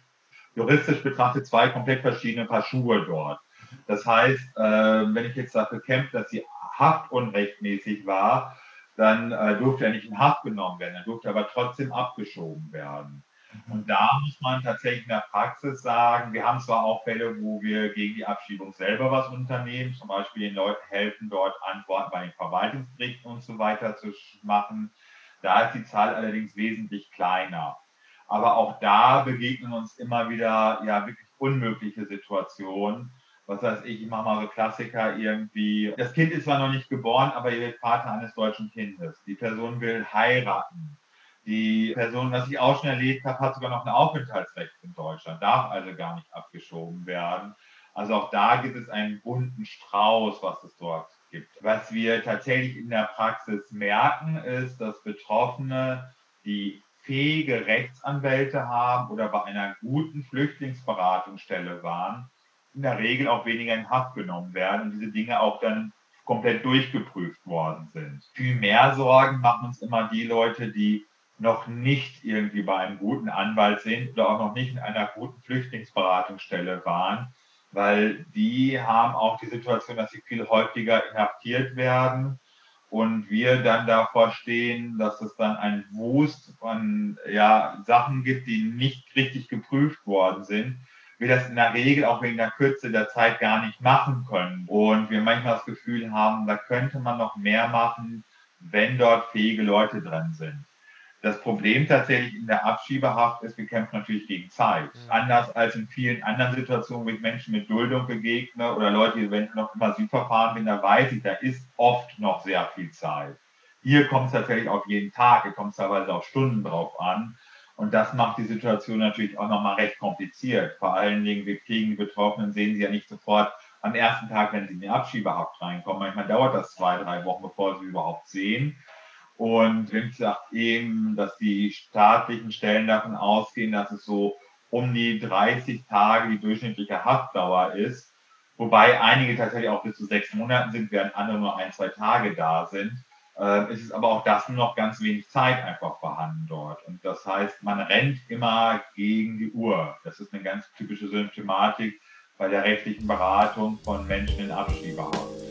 juristisch betrachtet zwei komplett verschiedene Paar Schuhe dort. Das heißt, äh, wenn ich jetzt dafür kämpfe, dass die Haft unrechtmäßig war, dann äh, durfte er nicht in Haft genommen werden, er durfte aber trotzdem abgeschoben werden. Und da muss man tatsächlich in der Praxis sagen, wir haben zwar auch Fälle, wo wir gegen die Abschiebung selber was unternehmen, zum Beispiel den Leuten helfen, dort Antworten bei den Verwaltungsgerichten und so weiter zu machen. Da ist die Zahl allerdings wesentlich kleiner. Aber auch da begegnen uns immer wieder ja wirklich unmögliche Situationen. Was heißt ich, ich mache mal so Klassiker irgendwie. Das Kind ist zwar noch nicht geboren, aber ihr wird Vater eines deutschen Kindes. Die Person will heiraten die Person, was ich auch schon erlebt habe, hat sogar noch ein Aufenthaltsrecht in Deutschland, darf also gar nicht abgeschoben werden. Also auch da gibt es einen bunten Strauß, was es dort gibt. Was wir tatsächlich in der Praxis merken, ist, dass Betroffene, die fähige Rechtsanwälte haben oder bei einer guten Flüchtlingsberatungsstelle waren, in der Regel auch weniger in Haft genommen werden und diese Dinge auch dann komplett durchgeprüft worden sind. Viel mehr Sorgen machen uns immer die Leute, die noch nicht irgendwie bei einem guten Anwalt sind oder auch noch nicht in einer guten Flüchtlingsberatungsstelle waren, weil die haben auch die Situation, dass sie viel häufiger inhaftiert werden und wir dann davor stehen, dass es dann ein Wust von ja, Sachen gibt, die nicht richtig geprüft worden sind. Wir das in der Regel auch wegen der Kürze der Zeit gar nicht machen können. Und wir manchmal das Gefühl haben, da könnte man noch mehr machen, wenn dort fähige Leute drin sind. Das Problem tatsächlich in der Abschiebehaft ist, wir kämpfen natürlich gegen Zeit. Mhm. Anders als in vielen anderen Situationen, wo ich Menschen mit Duldung begegne oder Leute, die eventuell noch immer Asylverfahren bin, da weiß ich, da ist oft noch sehr viel Zeit. Hier kommt es tatsächlich auf jeden Tag, hier kommt es teilweise auf Stunden drauf an. Und das macht die Situation natürlich auch nochmal recht kompliziert. Vor allen Dingen, wir kriegen die Betroffenen, sehen sie ja nicht sofort am ersten Tag, wenn sie in die Abschiebehaft reinkommen. Manchmal dauert das zwei, drei Wochen, bevor sie überhaupt sehen. Und Wim sagt eben, dass die staatlichen Stellen davon ausgehen, dass es so um die 30 Tage die durchschnittliche Haftdauer ist, wobei einige tatsächlich auch bis zu sechs Monaten sind, während andere nur ein, zwei Tage da sind. Äh, es ist aber auch das noch ganz wenig Zeit einfach vorhanden dort. Und das heißt, man rennt immer gegen die Uhr. Das ist eine ganz typische Symptomatik bei der rechtlichen Beratung von Menschen in Abschiebehaft.